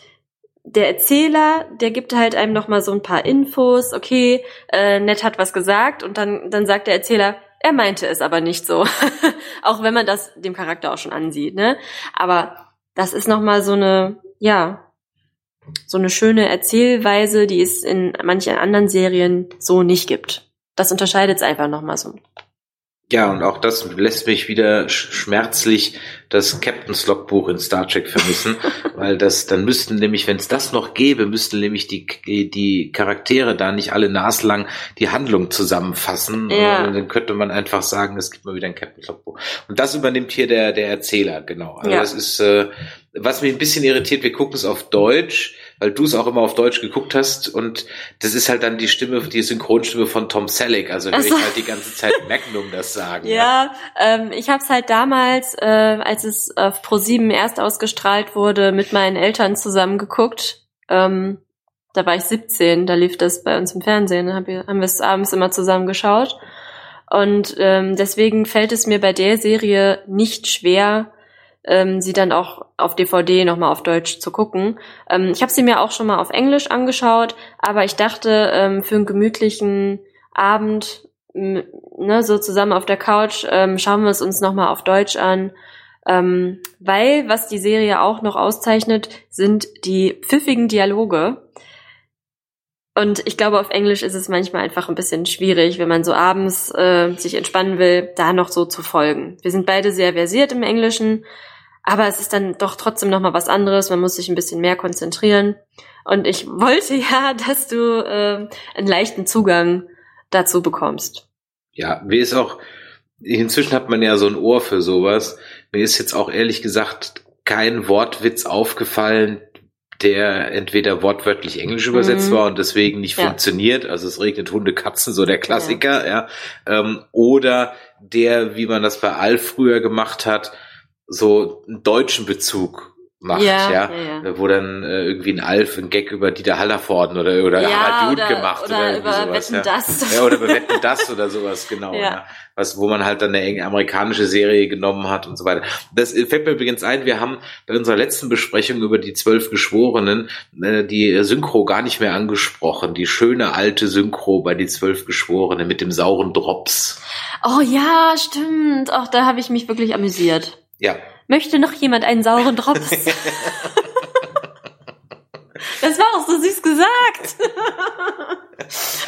der Erzähler, der gibt halt einem noch mal so ein paar Infos. Okay, äh, Ned hat was gesagt und dann dann sagt der Erzähler, er meinte es aber nicht so. auch wenn man das dem Charakter auch schon ansieht, ne? Aber das ist noch mal so eine, ja, so eine schöne Erzählweise, die es in manchen anderen Serien so nicht gibt. Das unterscheidet es einfach noch mal so. Ja, und auch das lässt mich wieder sch- schmerzlich das Captain's Logbuch in Star Trek vermissen, weil das, dann müssten nämlich, wenn es das noch gäbe, müssten nämlich die, die Charaktere da nicht alle naslang die Handlung zusammenfassen. Ja. Und dann könnte man einfach sagen, es gibt mal wieder ein Captain's Logbuch. Und das übernimmt hier der, der Erzähler, genau. Also Ja. das ist, äh, was mich ein bisschen irritiert, wir gucken es auf Deutsch, weil du es auch immer auf Deutsch geguckt hast und das ist halt dann die Stimme, die Synchronstimme von Tom Selleck, also höre Ach ich halt die ganze Zeit Magnum das sagen. Ja, ähm, ich habe es halt damals, äh, als es auf Pro7 erst ausgestrahlt wurde, mit meinen Eltern zusammen geguckt. Ähm, da war ich 17, da lief das bei uns im Fernsehen, hab, ich- haben wir es abends immer zusammen geschaut. Und ähm, deswegen fällt es mir bei der Serie nicht schwer, ähm, sie dann auch auf DVD nochmal auf Deutsch zu gucken. Ähm, ich habe sie mir auch schon mal auf Englisch angeschaut, aber ich dachte, ähm, für einen gemütlichen Abend, ne, so zusammen auf der Couch, ähm, schauen wir es uns nochmal auf Deutsch an. Ähm, weil, was die Serie auch noch auszeichnet, sind die pfiffigen Dialoge. Und ich glaube, auf Englisch ist es manchmal einfach ein bisschen schwierig, wenn man so abends äh, sich entspannen will, da noch so zu folgen. Wir sind beide sehr versiert im Englischen, aber es ist dann doch trotzdem noch mal was anderes. Man muss sich ein bisschen mehr konzentrieren. Und ich wollte ja, dass du äh, einen leichten Zugang dazu bekommst. Ja, mir ist auch, inzwischen hat man ja so ein Ohr für sowas. Mir ist jetzt auch ehrlich gesagt kein Wortwitz aufgefallen, der entweder wortwörtlich Englisch übersetzt mhm. war und deswegen nicht ja. funktioniert, also es regnet Hunde, Katzen, so der Klassiker, ja, ja. Ähm, oder der, wie man das bei Alf früher gemacht hat, so einen deutschen Bezug macht, ja, ja, ja, wo dann äh, irgendwie ein Alf ein Gag über Dieter Hallervorden oder oder ja, Harald Jud gemacht oder, oder über sowas, Wetten ja. das ja, oder über Wetten das oder sowas genau, ja. ja. was wo man halt dann eine amerikanische Serie genommen hat und so weiter. Das fällt mir übrigens ein, wir haben bei unserer letzten Besprechung über die zwölf Geschworenen äh, die Synchro gar nicht mehr angesprochen, die schöne alte Synchro bei die zwölf Geschworenen mit dem sauren Drops. Oh ja, stimmt. Auch da habe ich mich wirklich amüsiert. Ja. Möchte noch jemand einen sauren Drops? das war auch so süß gesagt.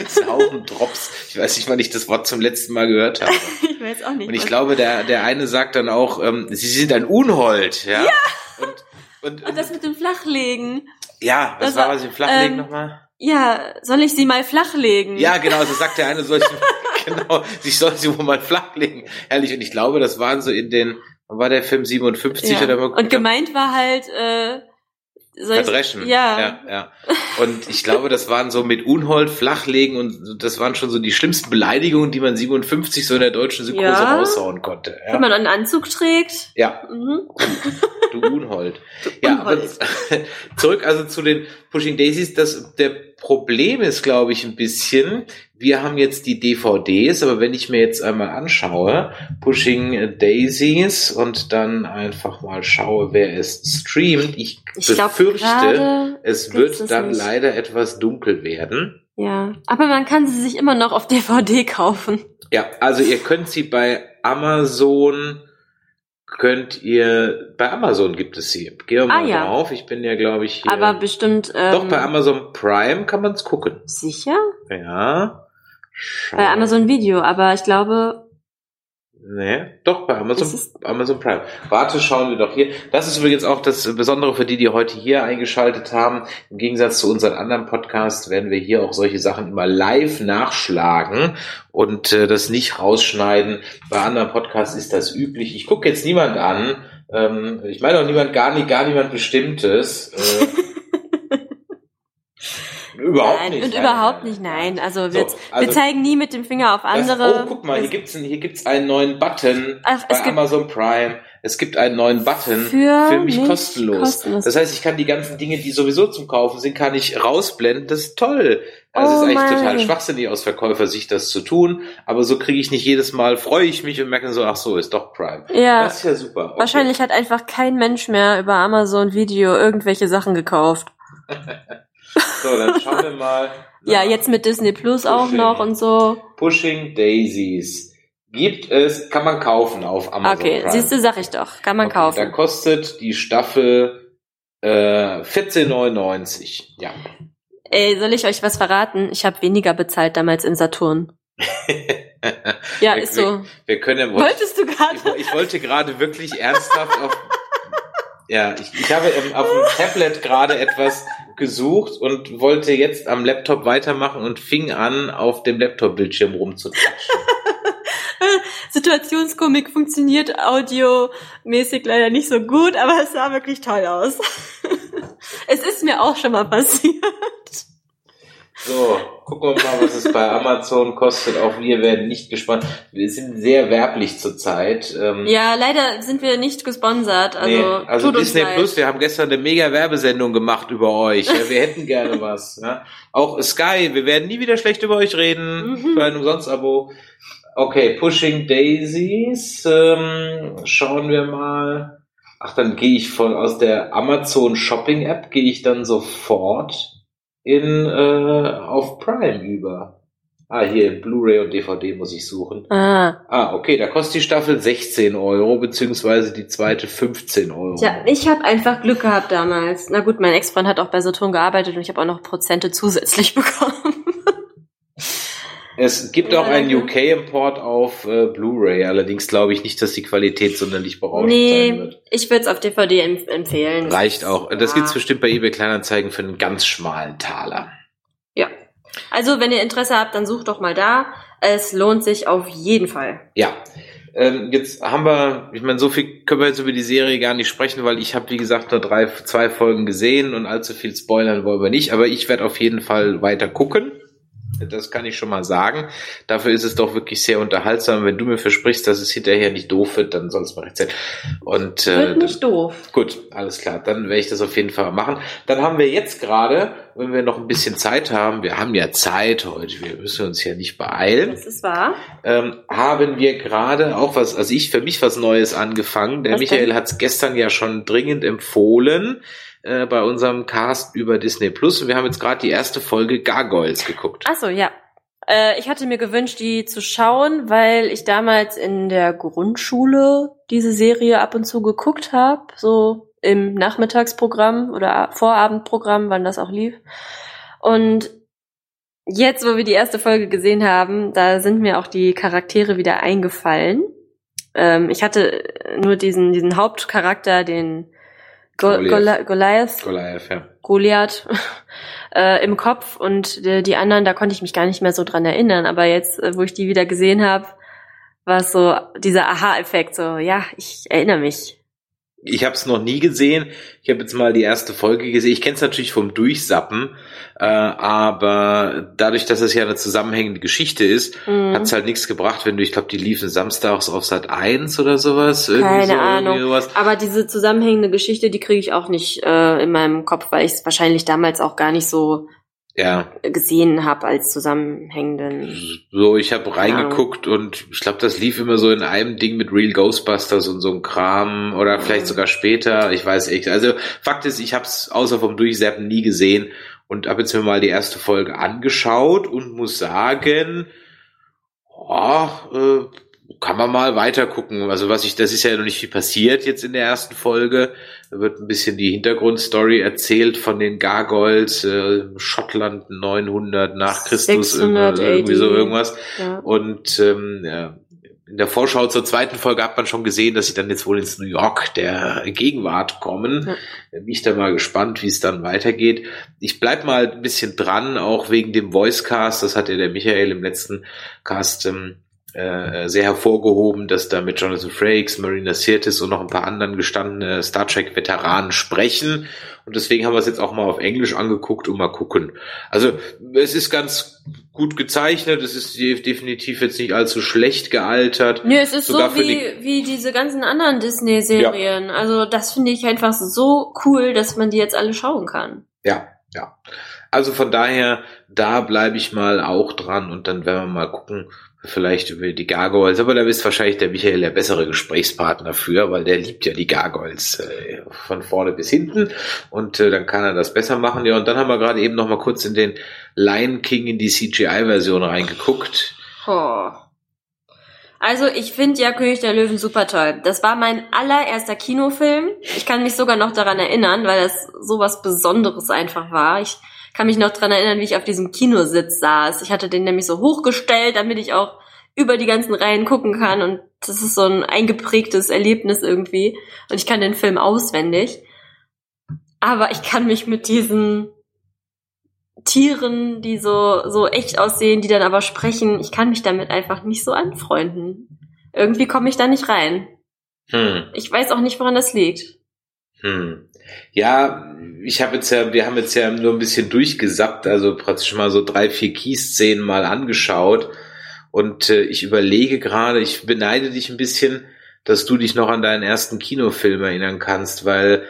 sauren Drops. Ich weiß nicht, wann ich das Wort zum letzten Mal gehört habe. ich weiß auch nicht. Und ich glaube, der, der eine sagt dann auch, ähm, sie sind ein Unhold. Ja. ja. Und, und, und das mit dem Flachlegen. Ja, was das war, was im Flachlegen ähm, nochmal? Ja, soll ich sie mal flachlegen? Ja, genau, so sagt der eine, soll ich, genau, ich soll sie wohl mal flachlegen. Ehrlich, und ich glaube, das waren so in den, war der Film 57 ja. oder mal Und gemeint war halt, äh, Verdreschen. Ja. ja. Ja, Und ich glaube, das waren so mit Unhold, Flachlegen und das waren schon so die schlimmsten Beleidigungen, die man 57 so in der deutschen Synchro ja. raushauen konnte. Ja. Wenn man einen Anzug trägt. Ja. Mhm. Du Unhold. Du ja, Unhold. aber zurück also zu den Pushing Daisies. Das, der Problem ist, glaube ich, ein bisschen, wir haben jetzt die DVDs, aber wenn ich mir jetzt einmal anschaue, Pushing Daisies und dann einfach mal schaue, wer es streamt, ich, ich befürchte, es wird dann nicht. leider etwas dunkel werden. Ja, aber man kann sie sich immer noch auf DVD kaufen. Ja, also ihr könnt sie bei Amazon könnt ihr, bei Amazon gibt es sie. Geh mal ah, ja. drauf. Ich bin ja, glaube ich, hier. Aber bestimmt. Ähm, doch, bei Amazon Prime kann man es gucken. Sicher? Ja. Schau. Bei Amazon Video, aber ich glaube. Nee, doch, bei Amazon, Amazon Prime. Warte, schauen wir doch hier. Das ist übrigens auch das Besondere für die, die heute hier eingeschaltet haben. Im Gegensatz zu unseren anderen Podcasts werden wir hier auch solche Sachen immer live nachschlagen und äh, das nicht rausschneiden. Bei anderen Podcasts ist das üblich. Ich gucke jetzt niemand an. Ähm, ich meine auch niemand, gar, nicht, gar niemand Bestimmtes. Äh, Überhaupt nein, nicht. Und nein, überhaupt nein, nicht, nein. Also, wir, so, also wir zeigen nie mit dem Finger auf andere. Das, oh, guck mal, hier gibt's, einen, hier gibt's einen neuen Button Ach, bei Amazon Prime. Es gibt einen neuen Button für, für mich, mich kostenlos. kostenlos. Das heißt, ich kann die ganzen Dinge, die sowieso zum Kaufen sind, kann ich rausblenden. Das ist toll. Also oh es ist eigentlich mein. total schwachsinnig aus Verkäufersicht, das zu tun. Aber so kriege ich nicht jedes Mal, freue ich mich und merke so, ach so, ist doch Prime. Ja. Das ist ja super. Okay. Wahrscheinlich hat einfach kein Mensch mehr über Amazon Video irgendwelche Sachen gekauft. so, dann schauen wir mal. Ja, jetzt mit Disney Plus Pushing, auch noch und so. Pushing Daisies. Gibt es, kann man kaufen auf Amazon. Okay, Prime. siehst du, sag ich doch. Kann man okay, kaufen. Da kostet die Staffel äh, 14,99. Ja. Ey, soll ich euch was verraten? Ich habe weniger bezahlt damals in Saturn. ja, ist so. Wir, wir können ja, Wolltest du gerade? Ich, ich, wollte gerade wirklich ernsthaft auf. Ja, ich, ich habe auf dem Tablet gerade etwas gesucht und wollte jetzt am Laptop weitermachen und fing an, auf dem Laptop-Bildschirm rumzutratschen. Situationskomik funktioniert audiomäßig leider nicht so gut, aber es sah wirklich toll aus. es ist mir auch schon mal passiert. So, gucken wir mal, was es bei Amazon kostet. Auch wir werden nicht gespannt. Wir sind sehr werblich zurzeit. Ähm, ja, leider sind wir nicht gesponsert. Also, nee, also Disney Plus, wir haben gestern eine mega Werbesendung gemacht über euch. Ja, wir hätten gerne was. Ja. Auch Sky, wir werden nie wieder schlecht über euch reden. Mhm. Für ein Umsonst-Abo. Okay, Pushing Daisies. Ähm, schauen wir mal. Ach, dann gehe ich von aus der Amazon Shopping App gehe ich dann sofort in äh, auf Prime über. Ah, hier Blu-ray und DVD muss ich suchen. Ah. Ah, okay, da kostet die Staffel 16 Euro, beziehungsweise die zweite 15 Euro. Tja, ich habe einfach Glück gehabt damals. Na gut, mein Ex-Freund hat auch bei Saturn gearbeitet und ich habe auch noch Prozente zusätzlich bekommen. Es gibt auch einen. UK-Import auf äh, Blu-ray, allerdings glaube ich nicht, dass die Qualität sonderlich berauschend sein nee, wird. ich würde es auf DVD empf empfehlen. Reicht auch. Das Ja. gibt's bestimmt bei eBay Kleinanzeigen für einen ganz schmalen Taler. Ja. Also, wenn ihr Interesse habt, dann sucht doch mal da. Es lohnt sich auf jeden Fall. Ja. Ähm, jetzt haben wir, ich meine, so viel können wir jetzt über die Serie gar nicht sprechen, weil ich habe, wie gesagt, nur drei, zwei Folgen gesehen und allzu viel spoilern wollen wir nicht, aber ich werde auf jeden Fall weiter gucken. Das kann ich schon mal sagen. Dafür ist es doch wirklich sehr unterhaltsam. Wenn du mir versprichst, dass es hinterher nicht doof wird, dann soll es mal erzählen. Und äh, Wird nicht doof. Gut, alles klar. Dann werde ich das auf jeden Fall machen. Dann haben wir jetzt gerade, wenn wir noch ein bisschen Zeit haben, wir haben ja Zeit heute, wir müssen uns ja nicht beeilen, Das ist wahr. ähm, haben wir gerade auch was, also ich für mich was Neues angefangen. Der Was Michael hat es gestern ja schon dringend empfohlen äh, bei unserem Cast über Disney Plus. Und wir haben jetzt gerade die erste Folge Gargoyles geguckt. Ach so, ja. Äh, ich hatte mir gewünscht, die zu schauen, weil ich damals in der Grundschule diese Serie ab und zu geguckt habe, so im Nachmittagsprogramm oder Vorabendprogramm, wann das auch lief. Und jetzt, wo wir die erste Folge gesehen haben, da sind mir auch die Charaktere wieder eingefallen. Ähm, ich hatte nur diesen, diesen Hauptcharakter, den Go Goliath. Goli Goliath, Goliath, ja. Goliath äh, im Kopf und die, die anderen, da konnte ich mich gar nicht mehr so dran erinnern. Aber jetzt, äh, wo ich die wieder gesehen habe, war es so dieser Aha-Effekt, so, ja, ich erinnere mich. Ich habe es noch nie gesehen. Ich habe jetzt mal die erste Folge gesehen. Ich kenne es natürlich vom Durchsappen, äh, aber dadurch, dass es ja eine zusammenhängende Geschichte ist, Mhm. hat's halt nichts gebracht, wenn du, ich glaube, die liefen samstags auf Sat 1 oder sowas. Keine so, Ahnung. Sowas. Aber diese zusammenhängende Geschichte, die kriege ich auch nicht äh, in meinem Kopf, weil ich es wahrscheinlich damals auch gar nicht so Ja, gesehen habe als zusammenhängenden. so ich habe reingeguckt und ich glaube, das lief immer so in einem Ding mit Real Ghostbusters und so ein Kram oder vielleicht sogar später. Ich weiß echt. Also Fakt ist, ich habe es außer vom Durchsappen nie gesehen und habe jetzt mir mal die erste Folge angeschaut und muss sagen, oh, äh, kann man mal weiter gucken. Also was ich, das ist ja noch nicht viel passiert jetzt in der ersten Folge. Da wird ein bisschen die Hintergrundstory erzählt von den Gargoyles, äh, Schottland 900 nach Christus, 600 irgendwie, irgendwie so irgendwas. Ja. Und ähm, ja, in der Vorschau zur zweiten Folge hat man schon gesehen, dass sie dann jetzt wohl ins New York der Gegenwart kommen. Ja. Bin ich da mal gespannt, wie es dann weitergeht. Ich bleib mal ein bisschen dran, auch wegen dem Voicecast. Das hat ja der Michael im letzten Cast ähm, äh, sehr hervorgehoben, dass da mit Jonathan Frakes, Marina Sirtis und noch ein paar anderen gestandene Star Trek Veteranen sprechen. Und deswegen haben wir es jetzt auch mal auf Englisch angeguckt und mal gucken. Also es ist ganz gut gezeichnet, es ist de- definitiv jetzt nicht allzu schlecht gealtert. Nö, es ist Sogar so wie, wie diese ganzen anderen Disney-Serien. Also das finde ich einfach so cool, dass man die jetzt alle schauen kann. Ja, ja. Also von daher, da bleibe ich mal auch dran und dann werden wir mal gucken, vielleicht über die Gargoyles. Aber da ist wahrscheinlich der Michael der bessere Gesprächspartner für, weil der liebt ja die Gargoyles äh, von vorne bis hinten und äh, dann kann er das besser machen. Ja, und dann haben wir gerade eben noch mal kurz in den Lion King in die CGI-Version reingeguckt. Oh. Also ich finde ja König der Löwen super toll. Das war mein allererster Kinofilm. Ich kann mich sogar noch daran erinnern, weil das so was Besonderes einfach war. Ich kann mich noch daran erinnern, wie ich auf diesem Kinositz saß. Ich hatte den nämlich so hochgestellt, damit ich auch über die ganzen Reihen gucken kann. Und das ist so ein eingeprägtes Erlebnis irgendwie. Und ich kann den Film auswendig. Aber ich kann mich mit diesen Tieren, die so, so echt aussehen, die dann aber sprechen, ich kann mich damit einfach nicht so anfreunden. Irgendwie komme ich da nicht rein. Hm. Ich weiß auch nicht, woran das liegt. Hm. Ja, ich habe jetzt ja, wir haben jetzt ja nur ein bisschen durchgesappt, also praktisch mal so drei, vier Key-Szenen mal angeschaut. Und äh, ich überlege gerade, ich beneide dich ein bisschen, dass du dich noch an deinen ersten Kinofilm erinnern kannst, weil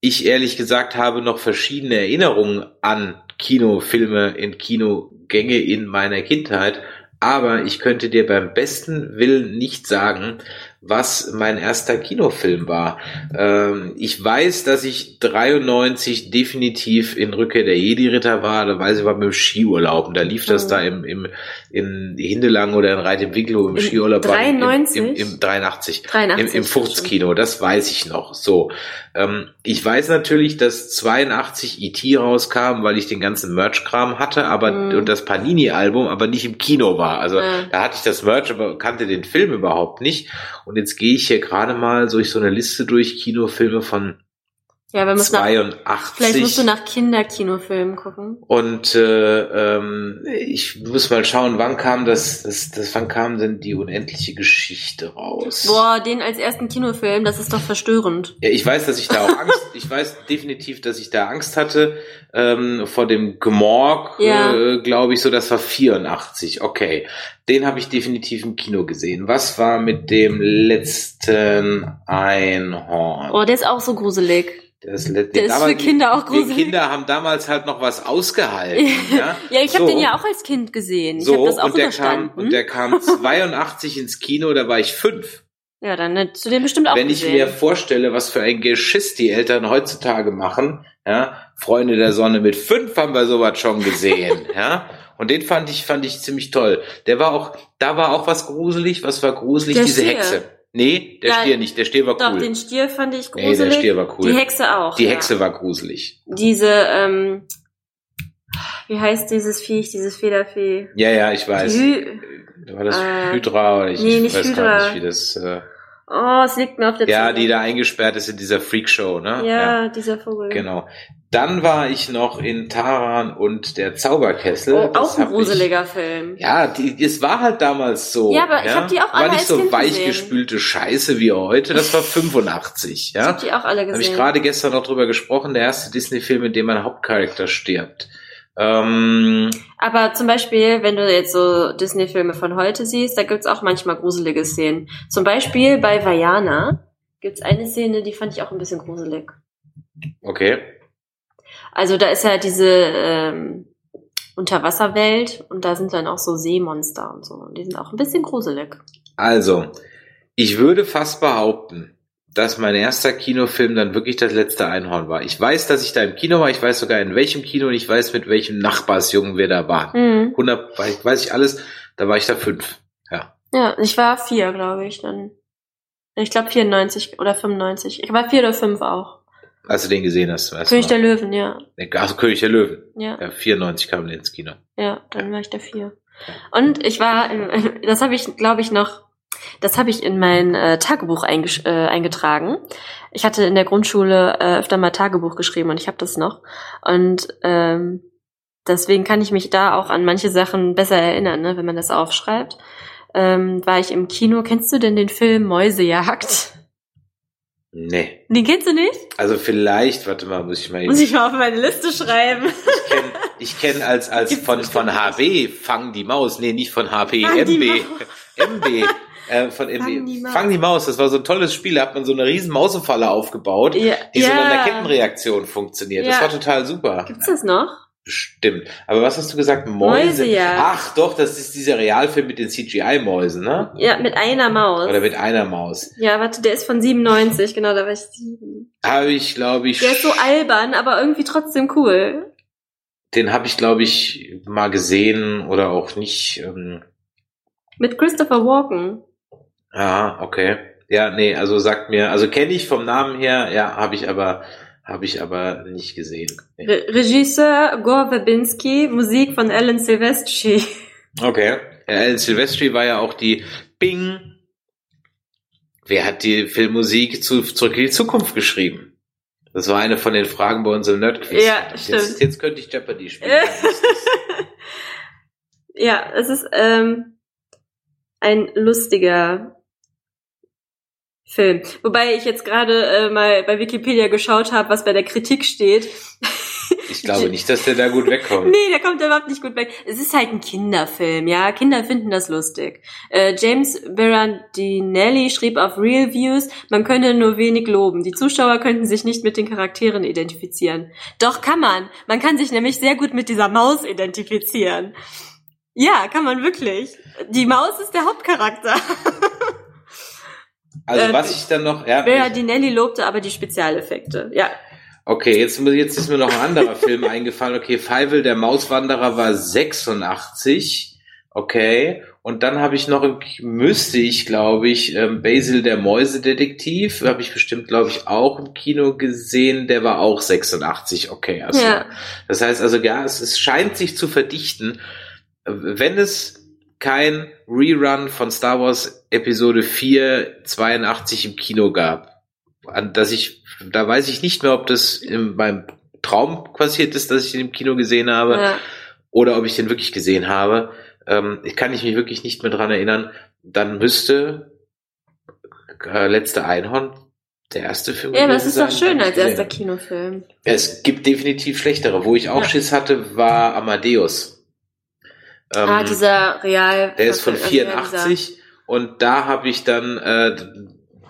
ich ehrlich gesagt habe noch verschiedene Erinnerungen an Kinofilme in Kinogänge in meiner Kindheit. Aber ich könnte dir beim besten Willen nicht sagen, was mein erster Kinofilm war. Ähm, ich weiß, dass ich 93 definitiv in Rückkehr der Jedi-Ritter war. Da weiß ich, war mit dem Skiurlaub. Und da lief das Mhm. da im, im, in Hindelang oder in Reit im Winklow im, Im Skiurlaub. war, im- 93? Im, im, im 83. 83. Im, im Fuchtskino, das weiß ich noch. So, ähm, ich weiß natürlich, dass 82 E.T. rauskam, weil ich den ganzen Merch-Kram hatte, aber Mhm. und das Panini-Album, aber nicht im Kino war. Also Ja. da hatte ich das Merch, aber kannte den Film überhaupt nicht. Und jetzt gehe ich hier gerade mal durch so eine Liste durch Kinofilme von Ja, wir müssen nach, 82. vielleicht musst du nach Kinderkinofilmen gucken. Und äh, ähm, ich muss mal schauen, wann kam das, das, das, wann kam denn die unendliche Geschichte raus? Boah, den als ersten Kinofilm, das ist doch verstörend. Ja, ich weiß, dass ich da auch Angst, ich weiß definitiv, dass ich da Angst hatte ähm, vor dem Gemorg, Ja. äh, glaube ich, so, das war 84, okay. Den habe ich definitiv im Kino gesehen. Was war mit dem letzten Einhorn? Oh, der ist auch so gruselig. Das Der ist für Kinder auch die- gruselig. Die Kinder haben damals halt noch was ausgehalten. ja, Ja, ich habe So. den ja auch als Kind gesehen. Ich So, habe das auch und der kam, und der kam 82 ins Kino, da war ich fünf. ja, dann hättest du den bestimmt auch Wenn ich gesehen. mir vorstelle, was für ein Geschiss die Eltern heutzutage machen, ja, Freunde der Sonne mit fünf haben wir sowas schon gesehen, ja. Und den fand ich, fand ich ziemlich toll. Der war auch, da war auch was gruselig. Was war gruselig? Der Diese. Hexe. Nee, der Ja, Stier nicht. Der Stier war Doch, cool. den Stier fand ich Nee, der gruselig. Stier war cool. Die Hexe auch. Die ja. Hexe war gruselig. Diese, ähm, wie heißt dieses Viech, dieses Federvieh? Ja, ja, ich weiß. Hü War das Äh, Hydra oder ich, nee, ich weiß Hydra. gar nicht, wie das. Äh, oh, es liegt mir auf der ja, Zunge. die da eingesperrt ist in dieser Freakshow, ne? Ja, dieser Vogel. Genau. Dann war ich noch in Taran und der Zauberkessel. Oh, Das auch ein hab ich- gruseliger Film. Ja, die, es war halt damals so. Ja, aber ich hab die auch War alle nicht als so weichgespülte Scheiße wie heute. Das war 85, Ich ja. hab die auch alle Habe gesehen. ich gerade gestern noch drüber gesprochen. Der erste Disney-Film, in dem ein Hauptcharakter stirbt. Ähm, Aber zum Beispiel, wenn du jetzt so Disney-Filme von heute siehst, da gibt's auch manchmal gruselige Szenen. Zum Beispiel bei Vajana gibt's eine Szene, die fand ich auch ein bisschen gruselig. okay. Also da ist ja diese ähm, Unterwasserwelt und da sind dann auch so Seemonster und so. Und die sind auch ein bisschen gruselig. Also, ich würde fast behaupten, dass mein erster Kinofilm dann wirklich das letzte Einhorn war. Ich weiß, dass ich da im Kino war. Ich weiß sogar in welchem Kino und ich weiß, mit welchem Nachbarsjungen wir da waren. Hm. 100, weiß- weiß ich alles. Da war ich da fünf. Ja. Ja, ich war vier, glaube ich, dann. Ich glaube 94 oder 95. Ich war vier oder fünf auch. Als du den gesehen hast, weißt König du der noch. Löwen, ja. Also König der Löwen. Ja, Ja, 94 kam der ins Kino. ja, dann war ich der vier. Und ich war, das habe ich, glaube ich, noch, das habe ich in mein äh, Tagebuch äh, eingetragen. Ich hatte in der Grundschule äh, öfter mal Tagebuch geschrieben und ich habe das noch. Und ähm, deswegen kann ich mich da auch an manche Sachen besser erinnern, ne, wenn man das aufschreibt. Ähm, war ich im Kino. Kennst du denn den Film Mäusejagd? Nee. Den kennst du nicht? Also vielleicht, warte mal, muss ich mal Muss ich mal auf meine Liste schreiben. Ich kenne kenn als, als Gibt's von, von HB, Fang die Maus. Nee, nicht von HP, Fang MB. MB. Äh, von Fang die Maus. Fang die Maus, das war so ein tolles Spiel. Da hat man so eine riesen Mausefalle aufgebaut, Ja, die so ja. mit einer Kettenreaktion funktioniert. Das Ja. war total super. Gibt's das noch? Bestimmt. Aber was hast du gesagt? Mäuse? Mäusejagd. Ach doch, das ist dieser Realfilm mit den CGI-Mäusen, ne? Ja, mit einer Maus. Oder mit einer Maus. Ja, warte, der ist von 97, genau, da war ich sieben. Habe ich, glaube ich, Der ist so albern, aber irgendwie trotzdem cool. den habe ich, glaube ich, mal gesehen oder auch nicht. Ähm, Mit Christopher Walken. Ja, okay. Ja, nee, also sagt mir, also kenne ich vom Namen her, ja, habe ich aber, habe ich aber nicht gesehen. Nee. Re Regisseur Gore Verbinski, Musik von Alan Silvestri. Okay. Ja, Alan Silvestri war ja auch die Bing. Wer hat die Filmmusik zu Zurück in die Zukunft geschrieben? Das war eine von den Fragen bei uns im Nerdquiz. Ja, jetzt, stimmt. Jetzt könnte ich Jeopardy spielen. ja, es ist ähm, ein lustiger Film. Wobei ich jetzt gerade äh, mal bei Wikipedia geschaut habe, was bei der Kritik steht. Ich glaube nicht, dass der da gut wegkommt. Nee, der kommt überhaupt nicht gut weg. Es ist halt ein Kinderfilm, ja. Kinder finden das lustig. Äh, James Berardinelli schrieb auf Real Views, man könne nur wenig loben. Die Zuschauer könnten sich nicht mit den Charakteren identifizieren. Doch kann man. Man kann sich nämlich sehr gut mit dieser Maus identifizieren. Ja, kann man wirklich. Die Maus ist der Hauptcharakter. Also Äh, was ich dann noch, ja, Bea ich- Dinelli lobte aber die Spezialeffekte. Ja. okay, jetzt, jetzt ist mir noch ein anderer Film eingefallen. Okay, Feivel, der Mauswanderer war 86. Okay. Und dann habe ich noch, müsste ich, glaube ich, ähm, Basil, der Mäusedetektiv, habe ich bestimmt, glaube ich, auch im Kino gesehen. Der war auch 86. Okay, also Ja. Das heißt also, ja, es, es scheint sich zu verdichten. Wenn es kein Rerun von Star Wars Episode 4 82 im Kino gab, an das ich, da weiß ich nicht mehr, ob das in meinem Traum passiert ist, dass ich den im Kino gesehen habe, ja. oder ob ich den wirklich gesehen habe. Ähm, ich kann ich mich wirklich nicht mehr dran erinnern. Dann müsste äh, Letzte Einhorn der erste Film Ja, das ist doch schön als erster. Kinofilm. Es gibt definitiv schlechtere. Wo ich auch Ja. Schiss hatte, war Amadeus. Ähm, ah, dieser Real. der ist von also 84 und da habe ich dann, äh,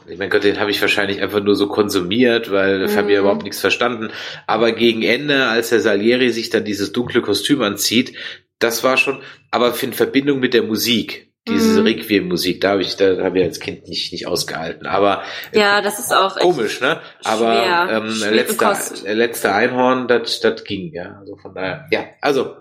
ich mein Gott, den habe ich wahrscheinlich einfach nur so konsumiert, weil ich habe ja Mhm. überhaupt nichts verstanden. Aber gegen Ende, als der Salieri sich dann dieses dunkle Kostüm anzieht, das war schon, aber in Verbindung mit der Musik, diese Mhm. Requiem-Musik, da habe ich, da habe ich als Kind nicht nicht ausgehalten. Aber äh, Ja, das ist auch komisch, ne? Aber schwer. ähm, letzter, letzter Einhorn, das das ging, ja. Also von daher, ja, also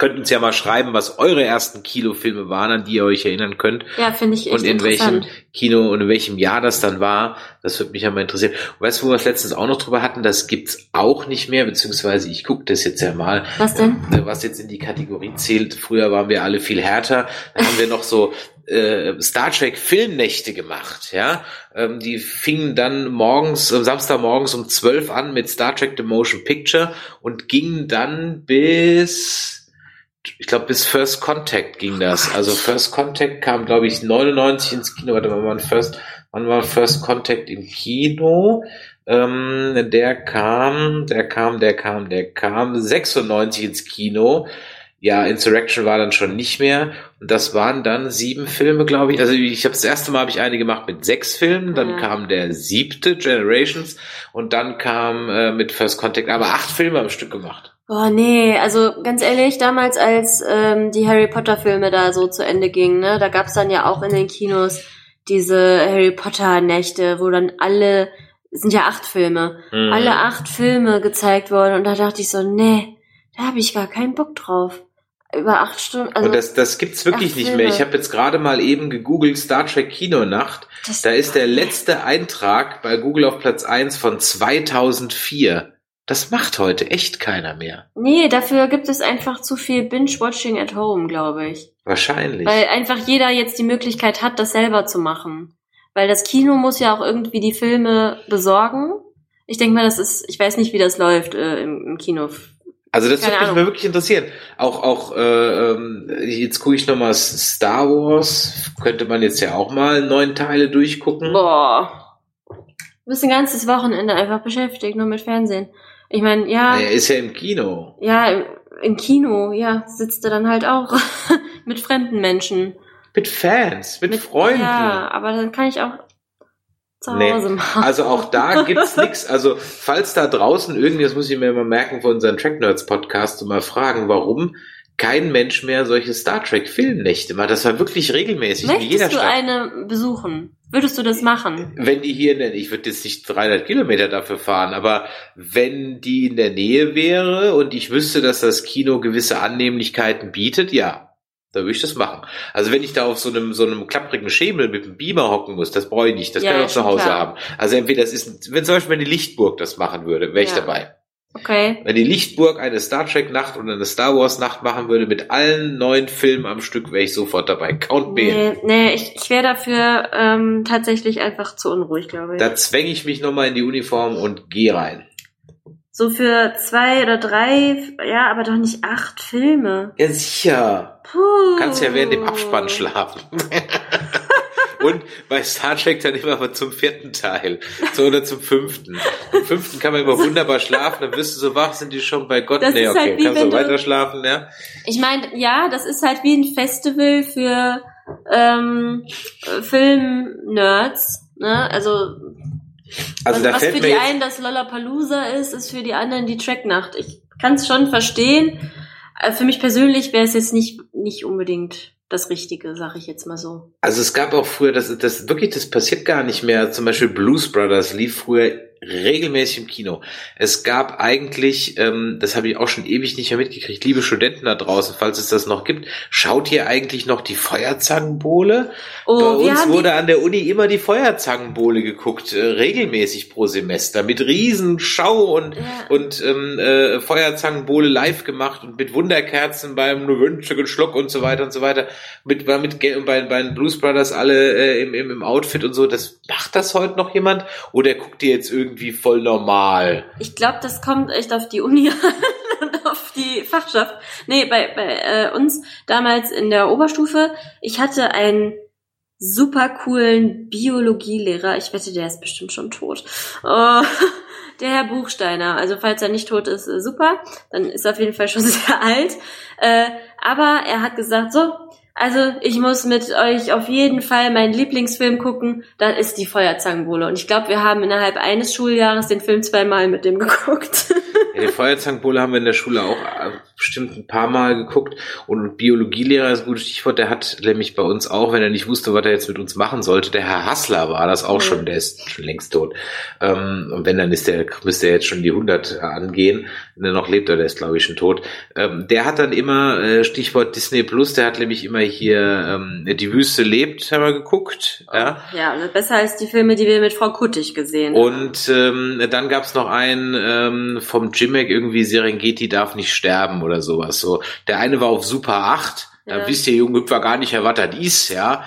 könnt uns ja mal schreiben, was eure ersten Kinofilme waren, an die ihr euch erinnern könnt Ja, finde ich echt und in welchem. Kino und in welchem Jahr das dann war. Das würde mich ja mal interessieren. Und weißt du, wo wir es letztens auch noch drüber hatten? Das gibt's auch nicht mehr, beziehungsweise ich gucke das jetzt ja mal, Was denn? äh, was jetzt in die Kategorie zählt. Früher waren wir alle viel härter. Da haben wir noch so äh, Star Trek Filmnächte gemacht, ja. Ähm, die fingen dann morgens, äh, Samstagmorgens um 12 an mit Star Trek The Motion Picture und gingen dann bis ich glaube, bis First Contact ging das. Also First Contact kam, glaube ich, 99 ins Kino. Warte mal, wann First, wann war First Contact im Kino? Ähm, der kam, der kam, der kam, der kam 96 ins Kino. Ja, Insurrection war dann schon nicht mehr. Und das waren dann sieben Filme, glaube ich. Also ich habe das erste Mal habe ich eine gemacht mit sechs Filmen. Dann Ja. kam der siebte Generations und dann kam äh, mit First Contact aber acht Filme am Stück gemacht. Boah, nee, also ganz ehrlich, damals als ähm, die Harry Potter Filme da so zu Ende gingen, ne, da gab's dann ja auch in den Kinos diese Harry Potter Nächte, wo dann alle, es sind ja acht Filme, Mhm. alle acht Filme gezeigt wurden und da dachte ich so, nee, da habe ich gar keinen Bock drauf. Über acht Stunden, also und das, das gibt's wirklich nicht Filme. mehr. Ich habe jetzt gerade mal eben gegoogelt Star Trek Kinonacht. das, Da ist der letzte Eintrag bei Google auf Platz 1 von 2004. Das macht heute echt keiner mehr. Nee, dafür gibt es einfach zu viel Binge-Watching at home, glaube ich. Wahrscheinlich. Weil einfach jeder jetzt die Möglichkeit hat, das selber zu machen. Weil das Kino muss ja auch irgendwie die Filme besorgen. Ich denke mal, das ist, ich weiß nicht, wie das läuft äh, im, im Kino. Also das Keine würde mich mal wirklich interessieren. Auch auch äh, ähm, jetzt gucke ich noch mal Star Wars. Könnte man jetzt ja auch mal neun Teile durchgucken. Boah. Du bist ein ganzes Wochenende einfach beschäftigt, nur mit Fernsehen. Ich meine, ja, Er ist ja im Kino. ja, im, im Kino, ja, sitzt du dann halt auch mit fremden Menschen. Mit Fans, mit, Freunden. Ja, aber dann kann ich auch zu Nee. Hause machen. Also auch da gibt's nix. Also falls da draußen irgendwie, das muss ich mir mal merken für unseren Track Nerds Podcast mal fragen, warum kein Mensch mehr solche Star Trek Filmnächte macht. Das war wirklich regelmäßig Möchtest du Stadt. eine besuchen? Würdest du das machen? Wenn die hier in der, ich würde jetzt nicht 300 Kilometer dafür fahren, aber wenn die in der Nähe wäre und ich wüsste, dass das Kino gewisse Annehmlichkeiten bietet, ja, da würde ich das machen. Also wenn ich da auf so einem so einem klapprigen Schemel mit einem Beamer hocken muss, das brauche ich nicht, das Ja, kann ich auch zu Hause klar. haben. Also entweder das ist, wenn zum Beispiel die Lichtburg das machen würde, wäre ich Ja. dabei. Okay. Wenn die Lichtburg eine Star Trek Nacht oder eine Star Wars Nacht machen würde mit allen neuen Filmen am Stück, wäre ich sofort dabei. Count B. Nee, nee ich, ich wäre dafür ähm, tatsächlich einfach zu unruhig, glaube ich. Da zwänge ich mich nochmal in die Uniform und gehe rein. so für zwei oder drei, ja, aber doch nicht acht Filme. Ja, sicher. Puh. Kannst ja während dem Abspann schlafen. Und bei Star Trek dann immer zum vierten Teil. So oder zum fünften. Im fünften kann man immer wunderbar schlafen, dann wirst du so wach, sind die schon bei Gott. Das nee, okay, halt wie kannst du weiter schlafen, ja? Ich meine, ja, das ist halt wie ein Festival für ähm, äh, Film-Nerds. Ne? Also, Also was, was für die einen das Lollapalooza ist, ist für die anderen die Tracknacht. Ich kann es schon verstehen. Äh, Für mich persönlich wäre es jetzt nicht, nicht unbedingt das Richtige, sag ich jetzt mal so. Also es gab auch früher, das, das wirklich, das passiert gar nicht mehr. Zum Beispiel Blues Brothers lief früher regelmäßig im Kino. Es gab eigentlich, ähm, das habe ich auch schon ewig nicht mehr mitgekriegt, liebe Studenten da draußen, falls es das noch gibt, schaut ihr eigentlich noch die Feuerzangenbowle? Oh, Bei uns wurde an der Uni immer die Feuerzangenbowle geguckt, äh, regelmäßig pro Semester, mit riesen Schau und, Ja. und ähm, äh, Feuerzangenbowle live gemacht und mit Wunderkerzen beim winzigen Schluck und so weiter und so weiter. Mit, war mit bei, bei den Blues Brothers alle äh, im, im, im Outfit und so. Das macht das heute noch jemand? Oder guckt ihr jetzt irgendwie voll normal? Ich glaube, das kommt echt auf die Uni an und auf die Fachschaft. Nee, bei, bei äh, uns damals in der Oberstufe, ich hatte einen super coolen Biologielehrer. Ich wette, der ist bestimmt schon tot. Oh, der Herr Buchsteiner. Also falls er nicht tot ist, äh, super. Dann ist er auf jeden Fall schon sehr alt. Äh, aber er hat gesagt, so, also ich muss mit euch auf jeden Fall meinen Lieblingsfilm gucken. Das ist die Feuerzangenbowle. Und ich glaube, wir haben innerhalb eines Schuljahres den Film zweimal mit dem geguckt. Ja, die Feuerzangenbowle haben wir in der Schule auch äh, bestimmt ein paar Mal geguckt. Und Biologielehrer ist ein gutes Stichwort. Der hat nämlich bei uns auch, wenn er nicht wusste, was er jetzt mit uns machen sollte, der Herr Hassler war das auch Mhm. schon. Der ist schon längst tot. Ähm, und wenn, dann ist der, müsste er jetzt schon die 100 angehen. Wenn er noch lebt, oder der ist, glaube ich, schon tot. Ähm, der hat dann immer, äh, Stichwort Disney Plus, der hat nämlich immer hier ähm, Die Wüste lebt, haben wir geguckt. Ja. Ja, und besser als die Filme, die wir mit Frau Kuttig gesehen haben. Und ähm, dann gab's noch einen ähm, vom Jimek, irgendwie Serengeti darf nicht sterben oder sowas. So, der eine war auf Super 8, da Ja. wisst ihr Junghüpfer gar nicht, was das ist, ja.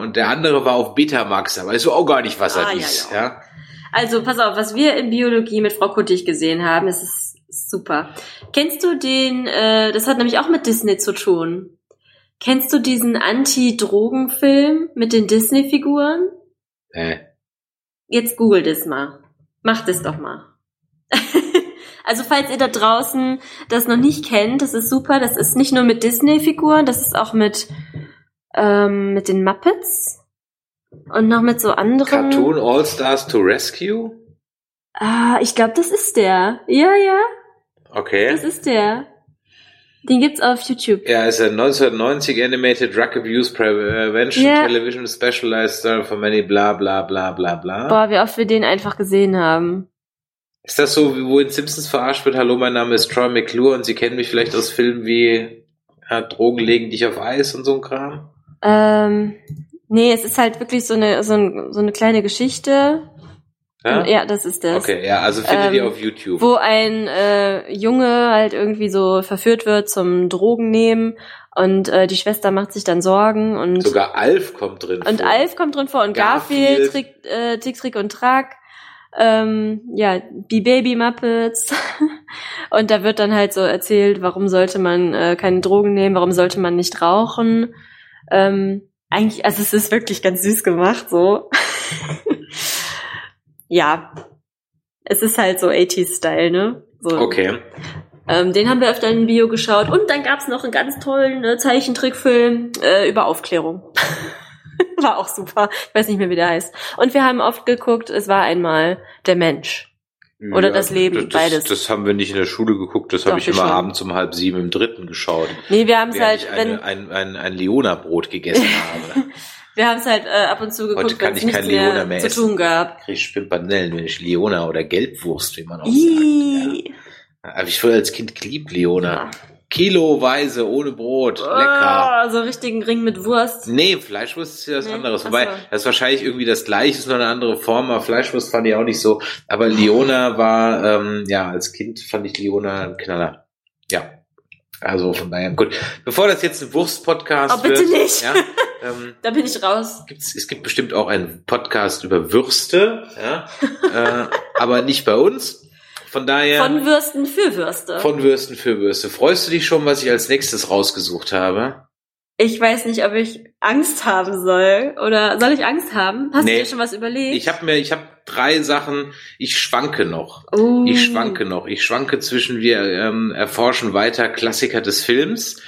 Und der andere war auf Betamax, da weißt du auch gar nicht, was das Ah, ja, ist, ja. ja. Also, pass auf, was wir in Biologie mit Frau Kuttig gesehen haben, das ist super. Kennst du den, äh, das hat nämlich auch mit Disney zu tun. Kennst du diesen Anti-Drogen-Film mit den Disney-Figuren? Äh, Jetzt google das mal. Mach das doch mal. Also falls ihr da draußen das noch nicht kennt, das ist super. Das ist nicht nur mit Disney-Figuren, das ist auch mit, ähm, mit den Muppets und noch mit so anderen. Cartoon All Stars to Rescue? Ah, ich glaube, das ist der. Ja, ja, Okay. das ist der. Den gibt's auf YouTube. Ja, ist ein 1990 Animated Drug Abuse Prevention Ja. Television Specialized Story for Many bla bla bla bla bla. Boah, wie oft wir den einfach gesehen haben. Ist das so, wie- wo in Simpsons verarscht wird, hallo, mein Name ist Troy McClure und Sie kennen mich vielleicht aus Filmen wie ja, Drogen legen dich auf Eis und so ein Kram? Ähm, nee, es ist halt wirklich so eine, so, ein, so eine kleine Geschichte. Ja? Ja, das ist das. Okay, ja, also findet Ähm, ihr auf YouTube. Wo ein äh, Junge halt irgendwie so verführt wird zum Drogen nehmen und äh, die Schwester macht sich dann Sorgen und Sogar Alf kommt drin und vor. Alf kommt drin vor und Garfield. Garfield, Trick, äh, Tick, Trick und Track. Ähm, ja, die Baby Muppets. und da wird dann halt so erzählt, warum sollte man äh, keine Drogen nehmen, warum sollte man nicht rauchen. Ähm, eigentlich, also es ist wirklich ganz süß gemacht, so. ja. Es ist halt so 80s-Style, ne? So. Okay. Ähm, den haben wir öfter in Bio geschaut. Und dann gab's noch einen ganz tollen äh, Zeichentrickfilm äh, über Aufklärung. war auch super. Ich weiß nicht mehr, wie der heißt. Und wir haben oft geguckt, es war einmal der Mensch. Oder das Leben, das, beides. Das haben wir nicht in der Schule geguckt, das habe ich immer schon. abends um halb sieben im dritten geschaut. Nee, wir haben es halt, ich wenn, eine, ein, ein, ein Leona-Brot gegessen habe. wir haben es halt äh, ab und zu Heute geguckt, kann wenn es ich kein Leona mehr, zu essen. tun gab. Krieg ich Pimpanellen, wenn ich Leona oder Gelbwurst, wie man auch sagt. Ih. Ja. Habe ich früher als Kind geliebt, Leona. Kiloweise ohne Brot. Lecker. Ah, so richtigen Ring mit Wurst. Nee, Fleischwurst ist ja was Nee, anderes. Wobei, so. das ist wahrscheinlich irgendwie das gleiche, ist nur eine andere Form, aber Fleischwurst fand ich auch nicht so. Aber Leona war, ähm, ja, als Kind fand ich Leona ein Knaller. Ja. Also von daher, gut. Bevor das jetzt ein Wurst-Podcast Oh, bitte wird, nicht. Ja, ähm, Da bin ich raus. gibt's, es gibt bestimmt auch einen Podcast über Würste, ja, äh, aber nicht bei uns. Von daher. Von Würsten für Würste. Von Würsten für Würste. Freust du dich schon, was ich als nächstes rausgesucht habe? Ich weiß nicht, ob ich Angst haben soll. Oder soll ich Angst haben? Hast Nee. du dir schon was überlegt? Ich habe mir, ich habe drei Sachen. Ich schwanke noch. Oh. Ich schwanke noch. Ich schwanke zwischen wir ähm, erforschen weiter Klassiker des Films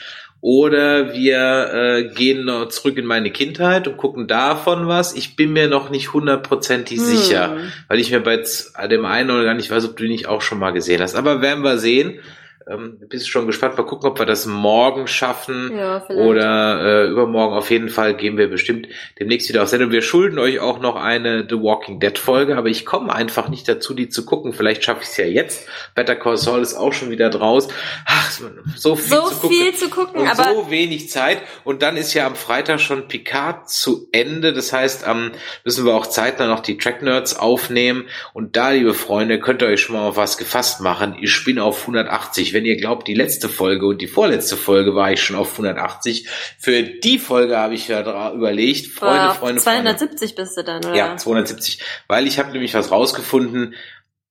oder wir äh, gehen noch zurück in meine Kindheit und gucken davon was. Ich bin mir noch nicht hundertprozentig Hm. sicher, weil ich mir bei dem einen oder gar nicht weiß, ob du ihn nicht auch schon mal gesehen hast. Aber werden wir sehen. Ähm, bist schon gespannt. Mal gucken, ob wir das morgen schaffen Ja, vielleicht. oder äh, übermorgen. Auf jeden Fall gehen wir bestimmt demnächst wieder auf Sendung. Wir schulden euch auch noch eine The Walking Dead Folge, aber ich komme einfach nicht dazu, die zu gucken. Vielleicht schaffe ich es ja jetzt. Better Call Saul ist auch schon wieder draus. Ach, so viel so zu gucken. viel zu gucken, Und aber so wenig Zeit. Und dann ist ja am Freitag schon Picard zu Ende. Das heißt, am müssen wir auch zeitnah noch die Track Nerds aufnehmen. Und da, liebe Freunde, könnt ihr euch schon mal auf was gefasst machen. Ich bin auf 180. Wenn ihr glaubt, die letzte Folge und die vorletzte Folge war ich schon auf 180. Für die Folge habe ich ja überlegt. Freunde, Freunde, Freunde. 270 bist du dann, oder? Ja, 270. Weil ich habe nämlich was rausgefunden,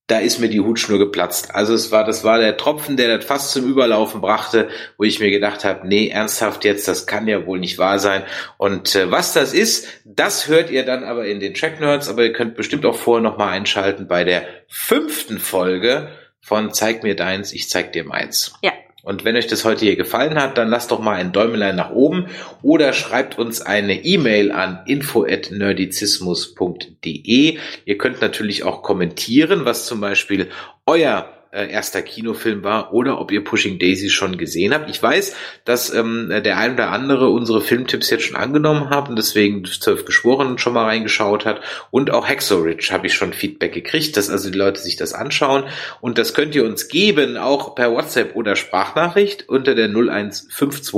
da ist mir die Hutschnur geplatzt. Also es war, das war der Tropfen, der das fast zum Überlaufen brachte, wo ich mir gedacht habe, nee, ernsthaft jetzt, das kann ja wohl nicht wahr sein. Und äh, was das ist, das hört ihr dann aber in den Track Nerds, aber ihr könnt bestimmt auch vorher nochmal einschalten bei der fünften Folge von Zeig mir deins, ich zeig dir meins. Ja. Und wenn euch das heute hier gefallen hat, dann lasst doch mal ein Däumelein nach oben oder schreibt uns eine E-Mail an info@nerdizismus.de. Ihr könnt natürlich auch kommentieren, was zum Beispiel euer äh, erster Kinofilm war oder ob ihr Pushing Daisy schon gesehen habt. Ich weiß, dass ähm, der ein oder andere unsere Filmtipps jetzt schon angenommen haben, deswegen zwölf Geschworenen schon mal reingeschaut hat und auch Hexorich habe ich schon Feedback gekriegt, dass also die Leute sich das anschauen und das könnt ihr uns geben, auch per WhatsApp oder Sprachnachricht unter der 0152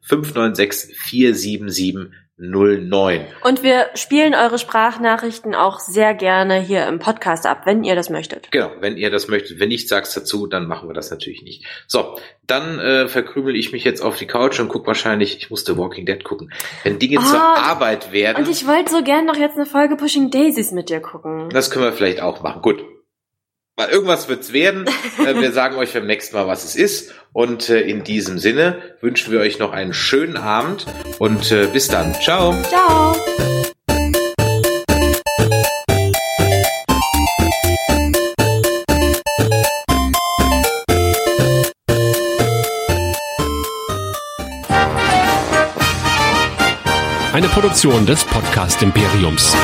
596 477 09. Und wir spielen eure Sprachnachrichten auch sehr gerne hier im Podcast ab, wenn ihr das möchtet. Genau, wenn ihr das möchtet. Wenn ich sag's dazu, dann machen wir das natürlich nicht. So, dann äh, verkrümel ich mich jetzt auf die Couch und guck wahrscheinlich, ich musste Walking Dead gucken. Wenn Dinge Ah, zur und- Arbeit werden, Und ich wollte so gern noch jetzt eine Folge Pushing Daisies mit dir gucken. das können wir vielleicht auch machen. Gut. Weil irgendwas wird's werden. Äh, wir sagen euch beim nächsten Mal, was es ist. Und äh, in diesem Sinne wünschen wir euch noch einen schönen Abend und äh, bis dann. Ciao. Ciao! Eine Produktion des Podcast Imperiums.